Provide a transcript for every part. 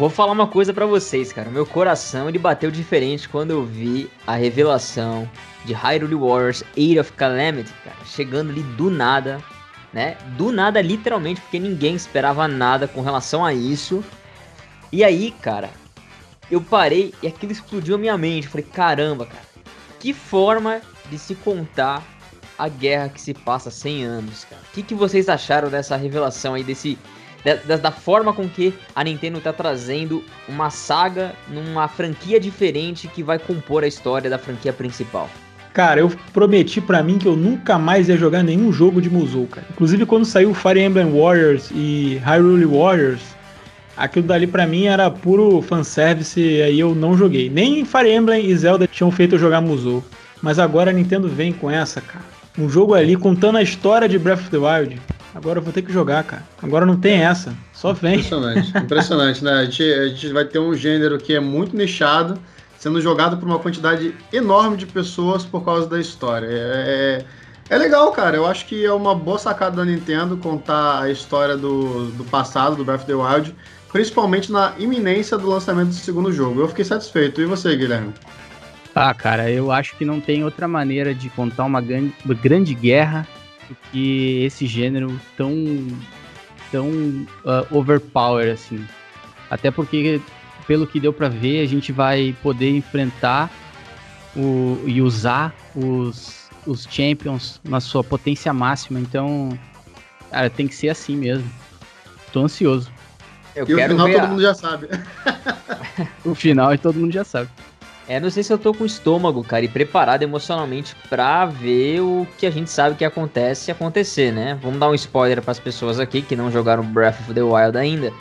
Vou falar uma coisa para vocês, cara. Meu coração ele bateu diferente quando eu vi a revelação de Hyrule Warriors Age of Calamity, cara, chegando ali do nada, né? Do nada, literalmente, porque ninguém esperava nada com relação a isso. E aí, cara, eu parei e aquilo explodiu a minha mente. Eu falei, caramba, cara, que forma de se contar a guerra que se passa 100 anos, cara. O que, que vocês acharam dessa revelação aí, desse da, da, forma com que a Nintendo tá trazendo uma saga numa franquia diferente que vai compor a história da franquia principal. Cara, eu prometi para mim que eu nunca mais ia jogar nenhum jogo de Musou, cara. Inclusive quando saiu Fire Emblem Warriors e Hyrule Warriors, aquilo dali para mim era puro fanservice e aí eu não joguei. Nem Fire Emblem e Zelda tinham feito eu jogar Musou. Mas agora a Nintendo vem com essa, cara. Um jogo ali contando a história de Breath of the Wild. Agora eu vou ter que jogar, cara. Agora não tem essa. Só vem. Impressionante, impressionante, né? A gente, a gente vai ter um gênero que é muito nichado, sendo jogado por uma quantidade enorme de pessoas por causa da história. É, é, é legal, cara. Eu acho que é uma boa sacada da Nintendo contar a história do, do passado, do Breath of the Wild, principalmente na iminência do lançamento do segundo jogo. Eu fiquei satisfeito. E você, Guilherme? Ah, cara, eu acho que não tem outra maneira de contar uma grande, uma grande guerra que esse gênero tão tão uh, overpower assim. Até porque pelo que deu para ver, a gente vai poder enfrentar o, e usar os, os champions na sua potência máxima. Então, cara, tem que ser assim mesmo. Tô ansioso. Eu e quero o final ver todo a... mundo já sabe. o final todo mundo já sabe. É, não sei se eu tô com o estômago, cara, e preparado emocionalmente pra ver o que a gente sabe que acontece acontecer, né? Vamos dar um spoiler para as pessoas aqui que não jogaram Breath of the Wild ainda.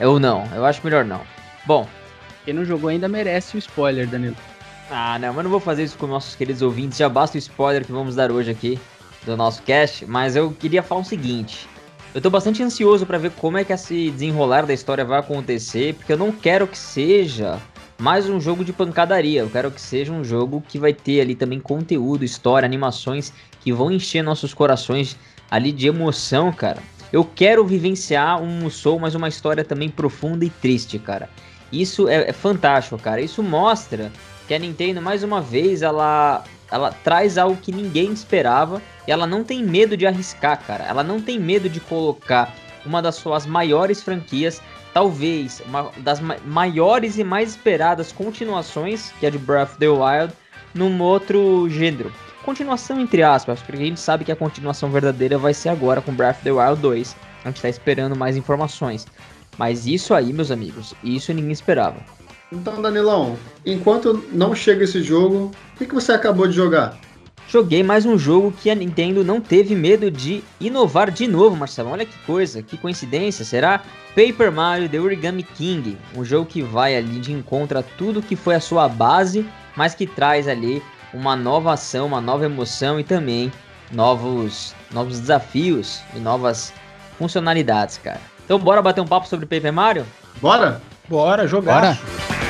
Ou não? Eu acho melhor não. Bom. Quem não jogou ainda merece o spoiler, Danilo. Ah, não, mas não vou fazer isso com nossos queridos ouvintes. Já basta o spoiler que vamos dar hoje aqui do nosso cast. Mas eu queria falar o seguinte. Eu tô bastante ansioso para ver como é que esse desenrolar da história vai acontecer, porque eu não quero que seja mais um jogo de pancadaria. Eu quero que seja um jogo que vai ter ali também conteúdo, história, animações que vão encher nossos corações ali de emoção, cara. Eu quero vivenciar um Musou, mas uma história também profunda e triste, cara. Isso é, é fantástico, cara. Isso mostra que a Nintendo, mais uma vez, ela, ela traz algo que ninguém esperava e ela não tem medo de arriscar, cara. Ela não tem medo de colocar uma das suas maiores franquias talvez uma das maiores e mais esperadas continuações, que é de Breath of the Wild, num outro gênero. Continuação entre aspas, porque a gente sabe que a continuação verdadeira vai ser agora com Breath of the Wild 2. A gente tá esperando mais informações. Mas isso aí, meus amigos, isso ninguém esperava. Então, Danilão, enquanto não chega esse jogo, o que, que você acabou de jogar? Joguei mais um jogo que a Nintendo não teve medo de inovar de novo, Marcelo. Olha que coisa, que coincidência, será? Paper Mario The Origami King, um jogo que vai ali de encontro a tudo que foi a sua base, mas que traz ali uma nova ação, uma nova emoção e também novos, novos desafios e novas funcionalidades, cara. Então bora bater um papo sobre Paper Mario? Bora? Bora jogar. Bora.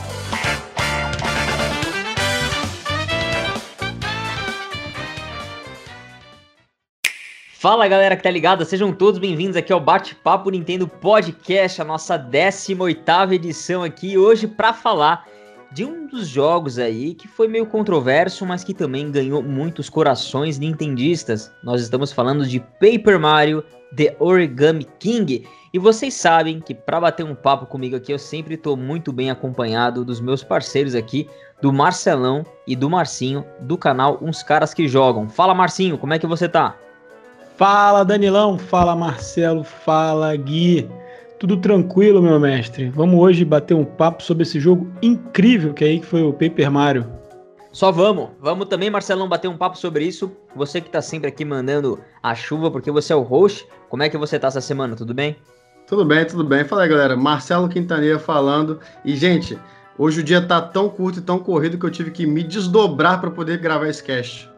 Fala galera que tá ligada, sejam todos bem-vindos aqui ao Bate-Papo Nintendo Podcast, a nossa 18ª edição aqui hoje para falar de um dos jogos aí que foi meio controverso, mas que também ganhou muitos corações nintendistas. Nós estamos falando de Paper Mario The Origami King. E vocês sabem que para bater um papo comigo aqui, eu sempre estou muito bem acompanhado dos meus parceiros aqui, do Marcelão e do Marcinho, do canal Uns Caras que Jogam. Fala Marcinho, como é que você tá? Fala Danilão, fala Marcelo, fala Gui. Tudo tranquilo, meu mestre? Vamos hoje bater um papo sobre esse jogo incrível que é aí que foi o Paper Mario. Só vamos. Vamos também, Marcelão, bater um papo sobre isso. Você que tá sempre aqui mandando a chuva porque você é o host. Como é que você tá essa semana? Tudo bem? Tudo bem, tudo bem. Fala aí, galera. Marcelo Quintanilha falando. E, gente, Hoje o dia tá tão curto e tão corrido que eu tive que me desdobrar para poder gravar esse cast.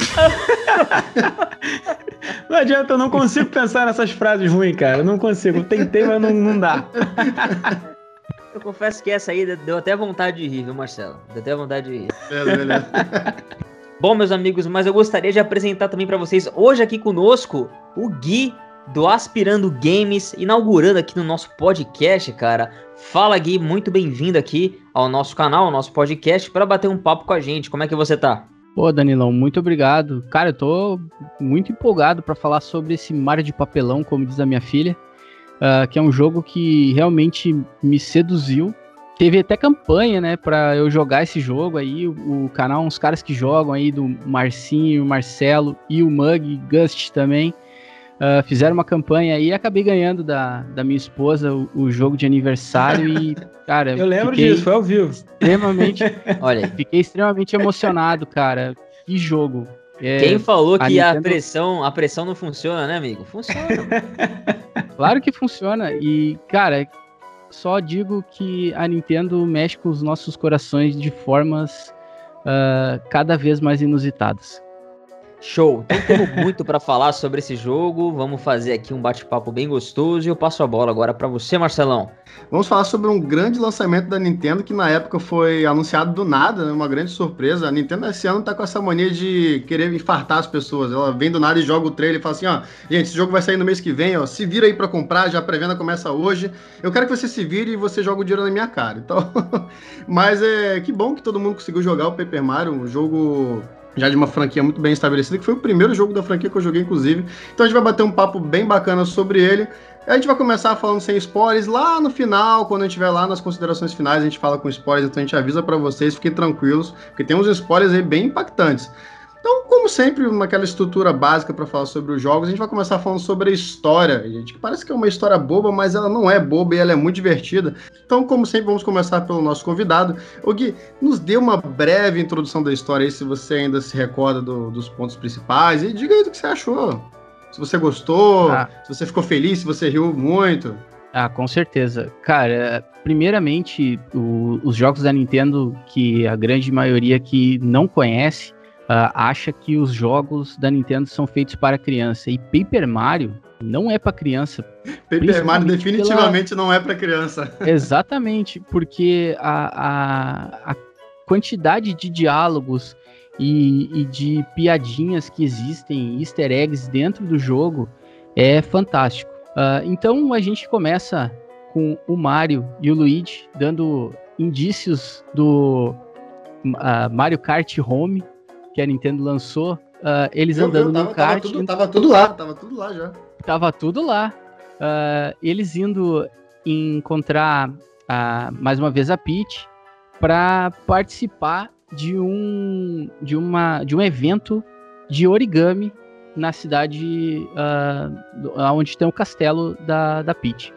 não adianta, eu não consigo pensar nessas frases ruins, cara. Eu não consigo. Eu tentei, mas não, não dá. Eu confesso que essa aí deu até vontade de rir, viu, Marcelo? Deu até vontade de rir. Beleza, beleza. Bom, meus amigos, mas eu gostaria de apresentar também para vocês hoje aqui conosco o Gui do Aspirando Games, inaugurando aqui no nosso podcast, cara. Fala Gui, muito bem-vindo aqui ao nosso canal, ao nosso podcast, para bater um papo com a gente. Como é que você tá? Pô, Danilão, muito obrigado. Cara, eu tô muito empolgado para falar sobre esse mar de papelão, como diz a minha filha, uh, que é um jogo que realmente me seduziu Teve até campanha, né, para eu jogar esse jogo aí. O, o, canal, uns caras que jogam aí, do Marcinho, Marcelo e o Mug, Gust também, uh, fizeram uma campanha aí e acabei ganhando da, da minha esposa o, o jogo de aniversário e, cara. eu lembro disso, foi ao vivo. Extremamente. olha, fiquei extremamente emocionado, cara. Que jogo. É, Quem falou que a, Nintendo... a, pressão, a pressão não funciona, né, amigo? Funciona. claro que funciona. E, cara, só digo que a Nintendo mexe com os nossos corações de formas uh, cada vez mais inusitadas. Show! Então temos muito para falar sobre esse jogo. Vamos fazer aqui um bate-papo bem gostoso e eu passo a bola agora para você, Marcelão. Vamos falar sobre um grande lançamento da Nintendo que na época foi anunciado do nada, né? uma grande surpresa. A Nintendo esse ano tá com essa mania de querer infartar as pessoas. Ela vem do nada e joga o trailer e fala assim: ó, gente, esse jogo vai sair no mês que vem, ó, se vira aí para comprar, já a pré-venda começa hoje. Eu quero que você se vire e você joga o dinheiro na minha cara. Então, mas é que bom que todo mundo conseguiu jogar o Paper Mario, um jogo já de uma franquia muito bem estabelecida, que foi o primeiro jogo da franquia que eu joguei, inclusive. Então a gente vai bater um papo bem bacana sobre ele. A gente vai começar falando sem spoilers. Lá no final, quando a gente estiver lá nas considerações finais, a gente fala com spoilers, então a gente avisa para vocês, fiquem tranquilos, porque tem uns spoilers aí bem impactantes. Então, como sempre, naquela estrutura básica para falar sobre os jogos, a gente vai começar falando sobre a história, gente, que parece que é uma história boba, mas ela não é boba e ela é muito divertida. Então, como sempre, vamos começar pelo nosso convidado. O Gui, nos dê uma breve introdução da história aí, se você ainda se recorda do, dos pontos principais, e diga aí do que você achou. Se você gostou, ah. se você ficou feliz, se você riu muito. Ah, com certeza. Cara, primeiramente, o, os jogos da Nintendo, que a grande maioria que não conhece, uh, acha que os jogos da Nintendo são feitos para criança. E Paper Mario não é para criança. Paper Mario definitivamente pela... não é para criança. Exatamente, porque a, a, a quantidade de diálogos e, e, de piadinhas que existem, easter eggs dentro do jogo é fantástico. Uh, então a gente começa com o Mario e o Luigi dando indícios do uh, Mario Kart Home, que a Nintendo lançou, uh, eles eu, andando eu tava, no kart. Tava tudo, tava tudo, lá, tava tudo lá já. Tava tudo lá. Uh, eles indo encontrar uh, mais uma vez a Peach para participar de um de uma de um evento de origami na cidade uh, onde tem o castelo da, da Peach.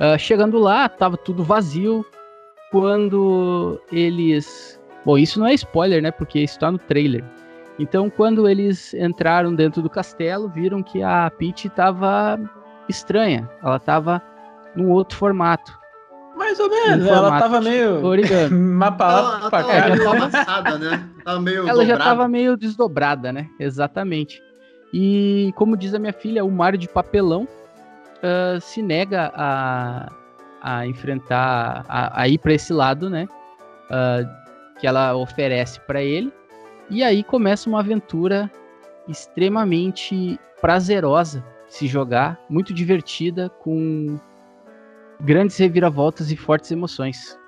Uh, chegando lá, tava tudo vazio. Quando eles Bom, isso não é spoiler, né? Porque isso tá no trailer. Então, quando eles entraram dentro do castelo, viram que a Peach estava estranha. Ela estava num outro formato. Mais ou menos, ela tava meio. Origami. Mapa ela, ela tava é, meio amassada, né? Tava meio ela dobrada. já estava meio desdobrada, né? Exatamente. E como diz a minha filha, o Mario de papelão uh, se nega a, a enfrentar, a, a ir para esse lado, né? Uh, que ela oferece para ele. E aí começa uma aventura extremamente prazerosa de se jogar, muito divertida, com grandes reviravoltas e fortes emoções.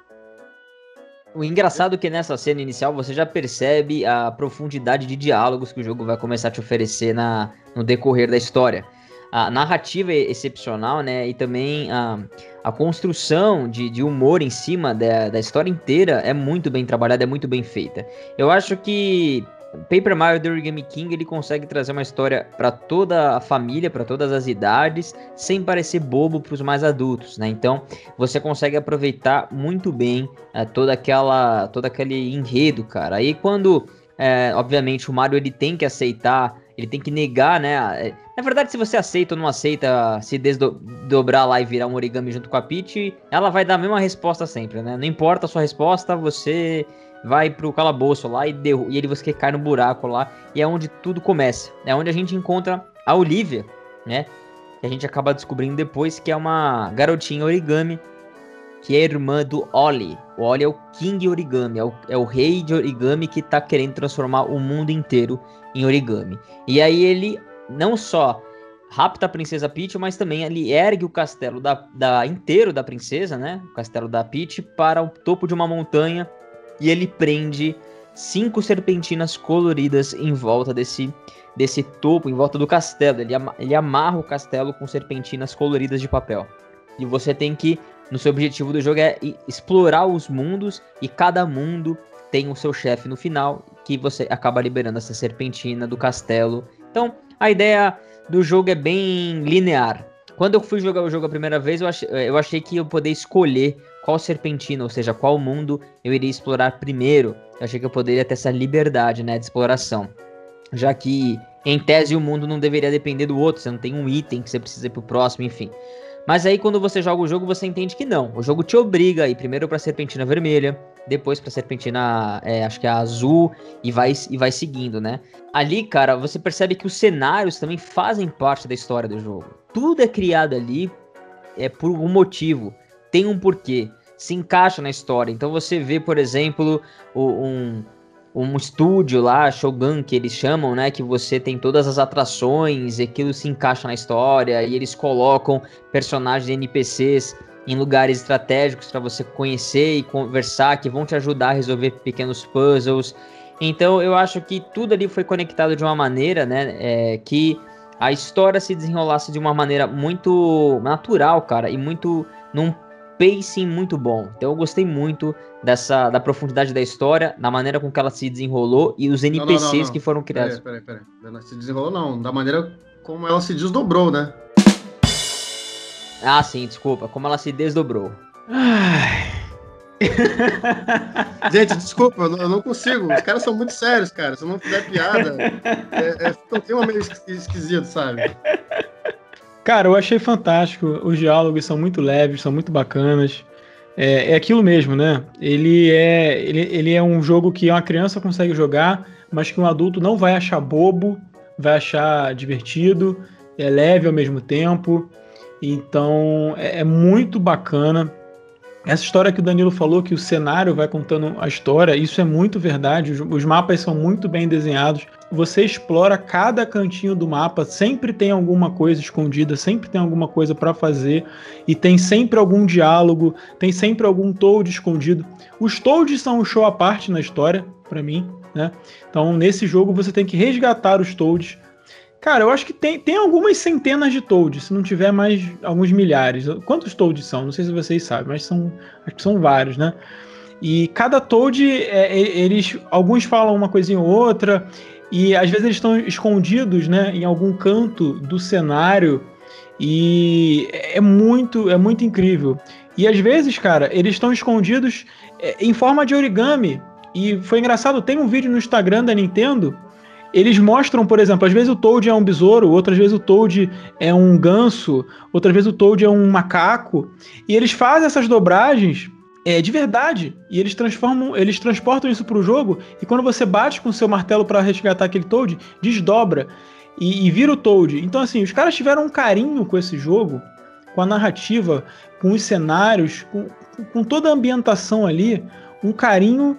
O engraçado é que nessa cena inicial você já percebe a profundidade de diálogos que o jogo vai começar a te oferecer na, no decorrer da história a narrativa é excepcional, né? E também a, a construção de, de humor em cima da, da história inteira é muito bem trabalhada, é muito bem feita. Eu acho que Paper Mario The Origami King ele consegue trazer uma história para toda a família, para todas as idades, sem parecer bobo para os mais adultos, né? Então você consegue aproveitar muito bem é, toda aquela, todo aquele enredo, cara. Aí quando, é, obviamente, o Mario ele tem que aceitar ele tem que negar, né? É, na verdade, se você aceita ou não aceita se desdobrar lá e virar um origami junto com a Peach, ela vai dar a mesma resposta sempre, né? Não importa a sua resposta, você vai pro calabouço lá e, derru e ele você cai no buraco lá. E é onde tudo começa. É onde a gente encontra a Olivia, né? Que a gente acaba descobrindo depois que é uma garotinha origami que é irmã do Oli. O Oli é o King Origami, é o, é o rei de origami que tá querendo transformar o mundo inteiro em origami. E aí ele não só rapta a princesa Peach, mas também ele ergue o castelo da, da inteiro da princesa, né? O castelo da Peach para o topo de uma montanha e ele prende cinco serpentinas coloridas em volta desse desse topo, em volta do castelo. Ele, ele amarra o castelo com serpentinas coloridas de papel. E você tem que no seu objetivo do jogo é explorar os mundos e cada mundo tem o seu chefe no final que você acaba liberando essa serpentina do castelo. Então, a ideia do jogo é bem linear. Quando eu fui jogar o jogo a primeira vez, eu achei, eu achei que eu poderia escolher qual serpentina, ou seja, qual mundo eu iria explorar primeiro. Eu achei que eu poderia ter essa liberdade, né, de exploração. Já que, em tese, o mundo não deveria depender do outro, você não tem um item que você precisa ir pro próximo, enfim. Mas aí quando você joga o jogo, você entende que não. O jogo te obriga a ir primeiro pra serpentina vermelha, depois pra serpentina, é, acho que é azul, e vai, e vai seguindo, né? Ali, cara, você percebe que os cenários também fazem parte da história do jogo. Tudo é criado ali é por um motivo, tem um porquê, se encaixa na história. Então você vê, por exemplo, um, um estúdio lá, Shogun, que eles chamam, né? Que você tem todas as atrações e aquilo se encaixa na história e eles colocam personagens NPCs em lugares estratégicos para você conhecer e conversar, que vão te ajudar a resolver pequenos puzzles. Então eu acho que tudo ali foi conectado de uma maneira, né? É, que a história se desenrolasse de uma maneira muito natural, cara, e muito num pacing muito bom. Então eu gostei muito dessa da profundidade da história, da maneira com que ela se desenrolou e os NPCs não, não, não, que foram criados. Peraí, peraí, peraí. Ela se desenrolou não, da maneira como ela se desdobrou, né? Ah, sim, desculpa, como ela se desdobrou. Ai. Gente, desculpa, eu não consigo. Os caras são muito sérios, cara. Se eu não fizer piada, é, é, fica um clima meio esquisito, sabe? Cara, eu achei fantástico. Os diálogos são muito leves, são muito bacanas. É, é aquilo mesmo, né? Ele é, ele, ele é um jogo que uma criança consegue jogar, mas que um adulto não vai achar bobo, vai achar divertido, é leve ao mesmo tempo. Então é, é muito bacana. Essa história que o Danilo falou, que o cenário vai contando a história, isso é muito verdade. Os, mapas são muito bem desenhados. Você explora cada cantinho do mapa, sempre tem alguma coisa escondida, sempre tem alguma coisa para fazer e tem sempre algum diálogo, tem sempre algum Toad escondido. Os Toads são um show à parte na história, para mim, né? Então, nesse jogo você tem que resgatar os Toads Cara, eu acho que tem, tem algumas centenas de Toads, se não tiver mais alguns milhares. Quantos Toads são? Não sei se vocês sabem, mas são, acho que são vários, né? E cada Toad, é, eles, alguns falam uma coisinha ou outra, e às vezes eles estão escondidos, né, em algum canto do cenário, e é muito, é muito incrível. E às vezes, cara, eles estão escondidos é, em forma de origami. E foi engraçado, tem um vídeo no Instagram da Nintendo eles mostram, por exemplo, às vezes o Toad é um besouro, outras vezes o Toad é um ganso, outras vezes o Toad é um macaco, e eles fazem essas dobragens é, de verdade, e eles transformam, eles transportam isso para o jogo, e quando você bate com o seu martelo para resgatar aquele Toad, desdobra e, e vira o Toad. Então assim, os caras tiveram um carinho com esse jogo, com a narrativa, com os cenários, com, com toda a ambientação ali, um carinho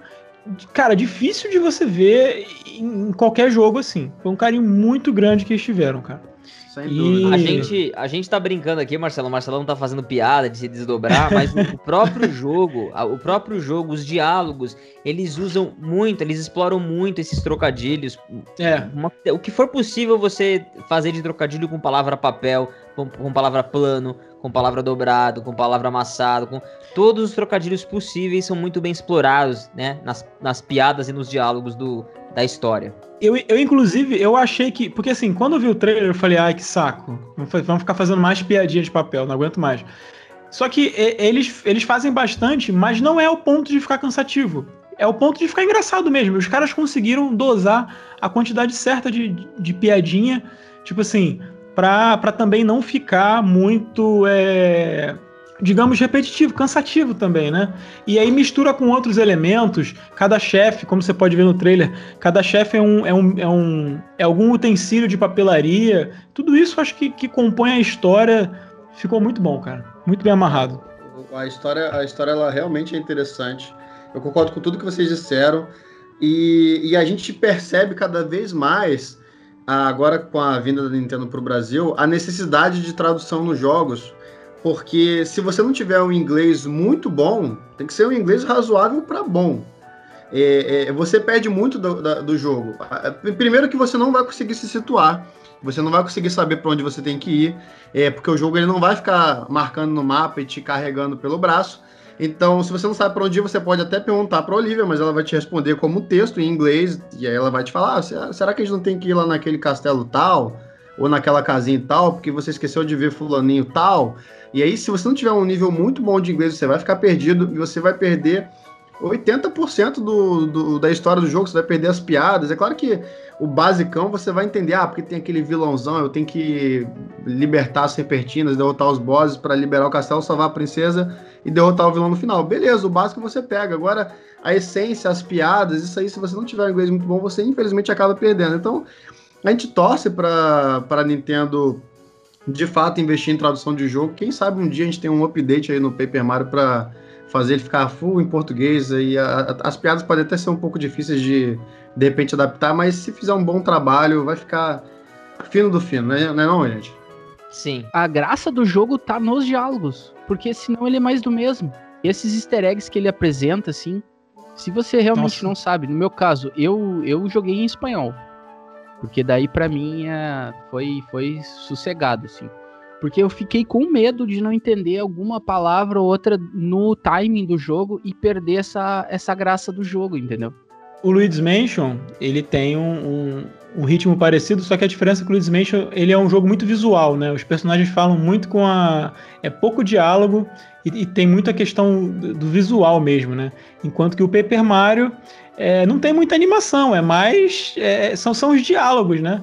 cara, difícil de você ver em qualquer jogo assim. Foi um carinho muito grande que eles tiveram, cara. Sem e... A gente, a gente tá brincando aqui, Marcelo. O Marcelo não tá fazendo piada de se desdobrar, mas o próprio jogo, o próprio jogo, os diálogos, eles usam muito, eles exploram muito esses trocadilhos. É. Uma, o que for possível você fazer de trocadilho com palavra papel, com, com palavra plano, com palavra dobrado, com palavra amassado, com todos os trocadilhos possíveis são muito bem explorados, né, nas, nas piadas e nos diálogos do, da história. Eu, eu, inclusive, eu achei que. Porque assim, quando eu vi o trailer, eu falei, ai, que saco. Vamos ficar fazendo mais piadinha de papel, não aguento mais. Só que eles, eles fazem bastante, mas não é o ponto de ficar cansativo. é o ponto de ficar engraçado mesmo. Os caras conseguiram dosar a quantidade certa de, de piadinha, tipo assim, pra, pra também não ficar muito. É, digamos, repetitivo, cansativo também, né? E aí mistura com outros elementos. Cada chefe, como você pode ver no trailer, cada chefe é um, é um, é um é algum utensílio de papelaria. Tudo isso acho que, que compõe a história. Ficou muito bom, cara. Muito bem amarrado. A história, a história ela realmente é interessante. Eu concordo com tudo que vocês disseram. E, e a gente percebe cada vez mais, agora com a vinda da Nintendo para o Brasil, a necessidade de tradução nos jogos porque se você não tiver um inglês muito bom, tem que ser um inglês razoável para bom. É, é, você perde muito do, da, do jogo. Primeiro que você não vai conseguir se situar, você não vai conseguir saber para onde você tem que ir, é, porque o jogo ele não vai ficar marcando no mapa e te carregando pelo braço. Então, se você não sabe para onde ir, você pode até perguntar para Olivia, mas ela vai te responder como texto em inglês, e aí ela vai te falar: ah, será que a gente não tem que ir lá naquele castelo tal? Ou naquela casinha tal, porque você esqueceu de ver fulaninho tal? E aí, se você não tiver um nível muito bom de inglês, você vai ficar perdido e você vai perder 80% do, do, da história do jogo, você vai perder as piadas. É claro que o basicão você vai entender, ah, porque tem aquele vilãozão, eu tenho que libertar as serpentinas, derrotar os bosses para liberar o castelo, salvar a princesa e derrotar o vilão no final. Beleza, o básico você pega. Agora, a essência, as piadas, isso aí, se você não tiver um inglês muito bom, você infelizmente acaba perdendo. Então, a gente torce para a Nintendo de fato investir em tradução de jogo. Quem sabe um dia a gente tem um update aí no Paper Mario para fazer ele ficar full em português. E a, a, as piadas podem até ser um pouco difíceis de de repente adaptar, mas se fizer um bom trabalho, vai ficar fino do fino, né? Não é não, gente? Sim. A graça do jogo tá nos diálogos, porque senão ele é mais do mesmo. E esses easter eggs que ele apresenta, assim, se você realmente Nossa. não sabe, no meu caso, eu, eu joguei em espanhol. Porque daí para mim é, foi, foi sossegado, assim. Porque eu fiquei com medo de não entender alguma palavra ou outra no timing do jogo e perder essa, essa graça do jogo, entendeu? O Luigi's Mansion, ele tem um, um, um, ritmo parecido, só que a diferença é que o Luigi's Mansion, ele é um jogo muito visual, né? Os personagens falam muito com a... é pouco diálogo e, e tem muita questão do, visual mesmo, né? Enquanto que o Paper Mario, é, não tem muita animação, é mais. É, são, são os diálogos, né?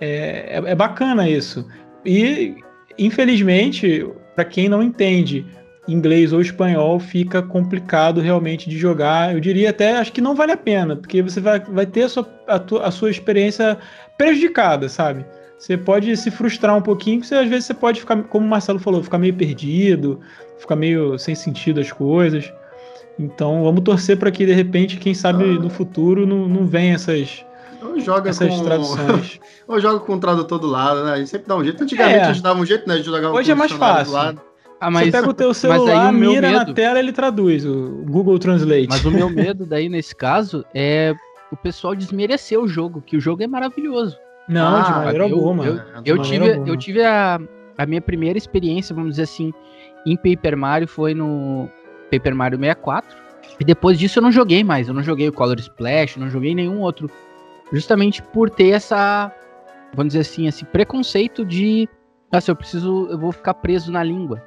É, é, é bacana isso. E, infelizmente, para quem não entende inglês ou espanhol, fica complicado realmente de jogar. Eu diria até, acho que não vale a pena, porque você vai, vai ter a sua, a, tua, a sua experiência prejudicada, sabe? Você pode se frustrar um pouquinho, porque às vezes você pode ficar, como o Marcelo falou, ficar meio perdido, ficar meio sem sentido as coisas. Então vamos torcer para que de repente, quem sabe ah. no futuro não, não venha essas, ou joga essas com... traduções. Ou joga com o tradutor do lado, né? A gente sempre dá um jeito. Antigamente é. a gente dava um jeito, né? De jogar Hoje é mais fácil. Ah, mas, Você pega o teu celular, o mira medo... na tela ele traduz, o Google Translate. Mas o meu medo daí, nesse caso, é o pessoal desmerecer o jogo, que o jogo é maravilhoso. Não, ah, de maneira eu, alguma. Eu, eu, eu tive, eu tive a, a minha primeira experiência, vamos dizer assim, em Paper Mario foi no Paper Mario 64. E depois disso eu não joguei mais. Eu não joguei o Color Splash, não joguei nenhum outro. Justamente por ter essa, vamos dizer assim, esse preconceito de, ah, eu preciso, eu vou ficar preso na língua.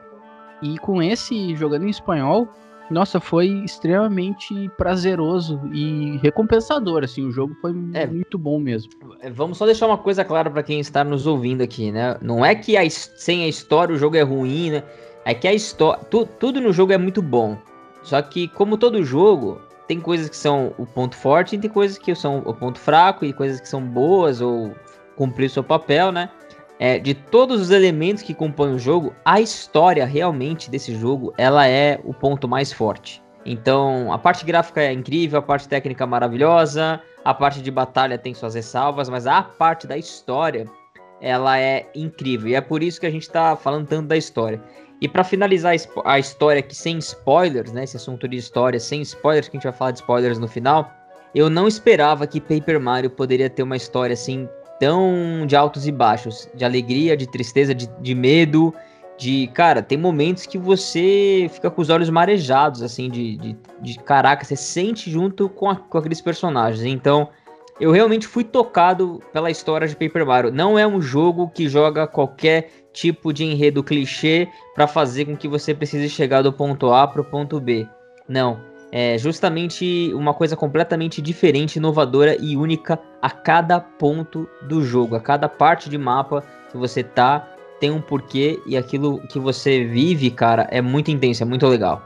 E com esse, jogando em espanhol, nossa, foi extremamente prazeroso e recompensador, assim, o jogo foi é, muito bom mesmo. É, vamos só deixar uma coisa clara para quem está nos ouvindo aqui, né? Não é que a, sem a história o jogo é ruim, né? É que a história, tu, tudo no jogo é muito bom. Só que, como todo jogo, tem coisas que são o ponto forte e tem coisas que são o ponto fraco e coisas que são boas ou cumprir seu papel, né? É, de todos os elementos que compõem o jogo, a história realmente desse jogo, ela é o ponto mais forte. Então, a parte gráfica é incrível, a parte técnica é maravilhosa, a parte de batalha tem suas ressalvas, mas a parte da história, ela é incrível. E é por isso que a gente está falando tanto da história. E para finalizar a história aqui sem spoilers, né? Esse assunto de história sem spoilers, que a gente vai falar de spoilers no final. Eu não esperava que Paper Mario poderia ter uma história assim tão de altos e baixos, de alegria, de tristeza, de, de medo, de cara, tem momentos que você fica com os olhos marejados, assim, de, de, de caraca, você sente junto com, a, com aqueles personagens. Então, eu realmente fui tocado pela história de Paper Mario. Não é um jogo que joga qualquer tipo de enredo clichê para fazer com que você precise chegar do ponto A para o ponto B. Não. é justamente uma coisa completamente diferente, inovadora e única a cada ponto do jogo, a cada parte de mapa que você tá tem um porquê e aquilo que você vive, cara, é muito intenso, é muito legal.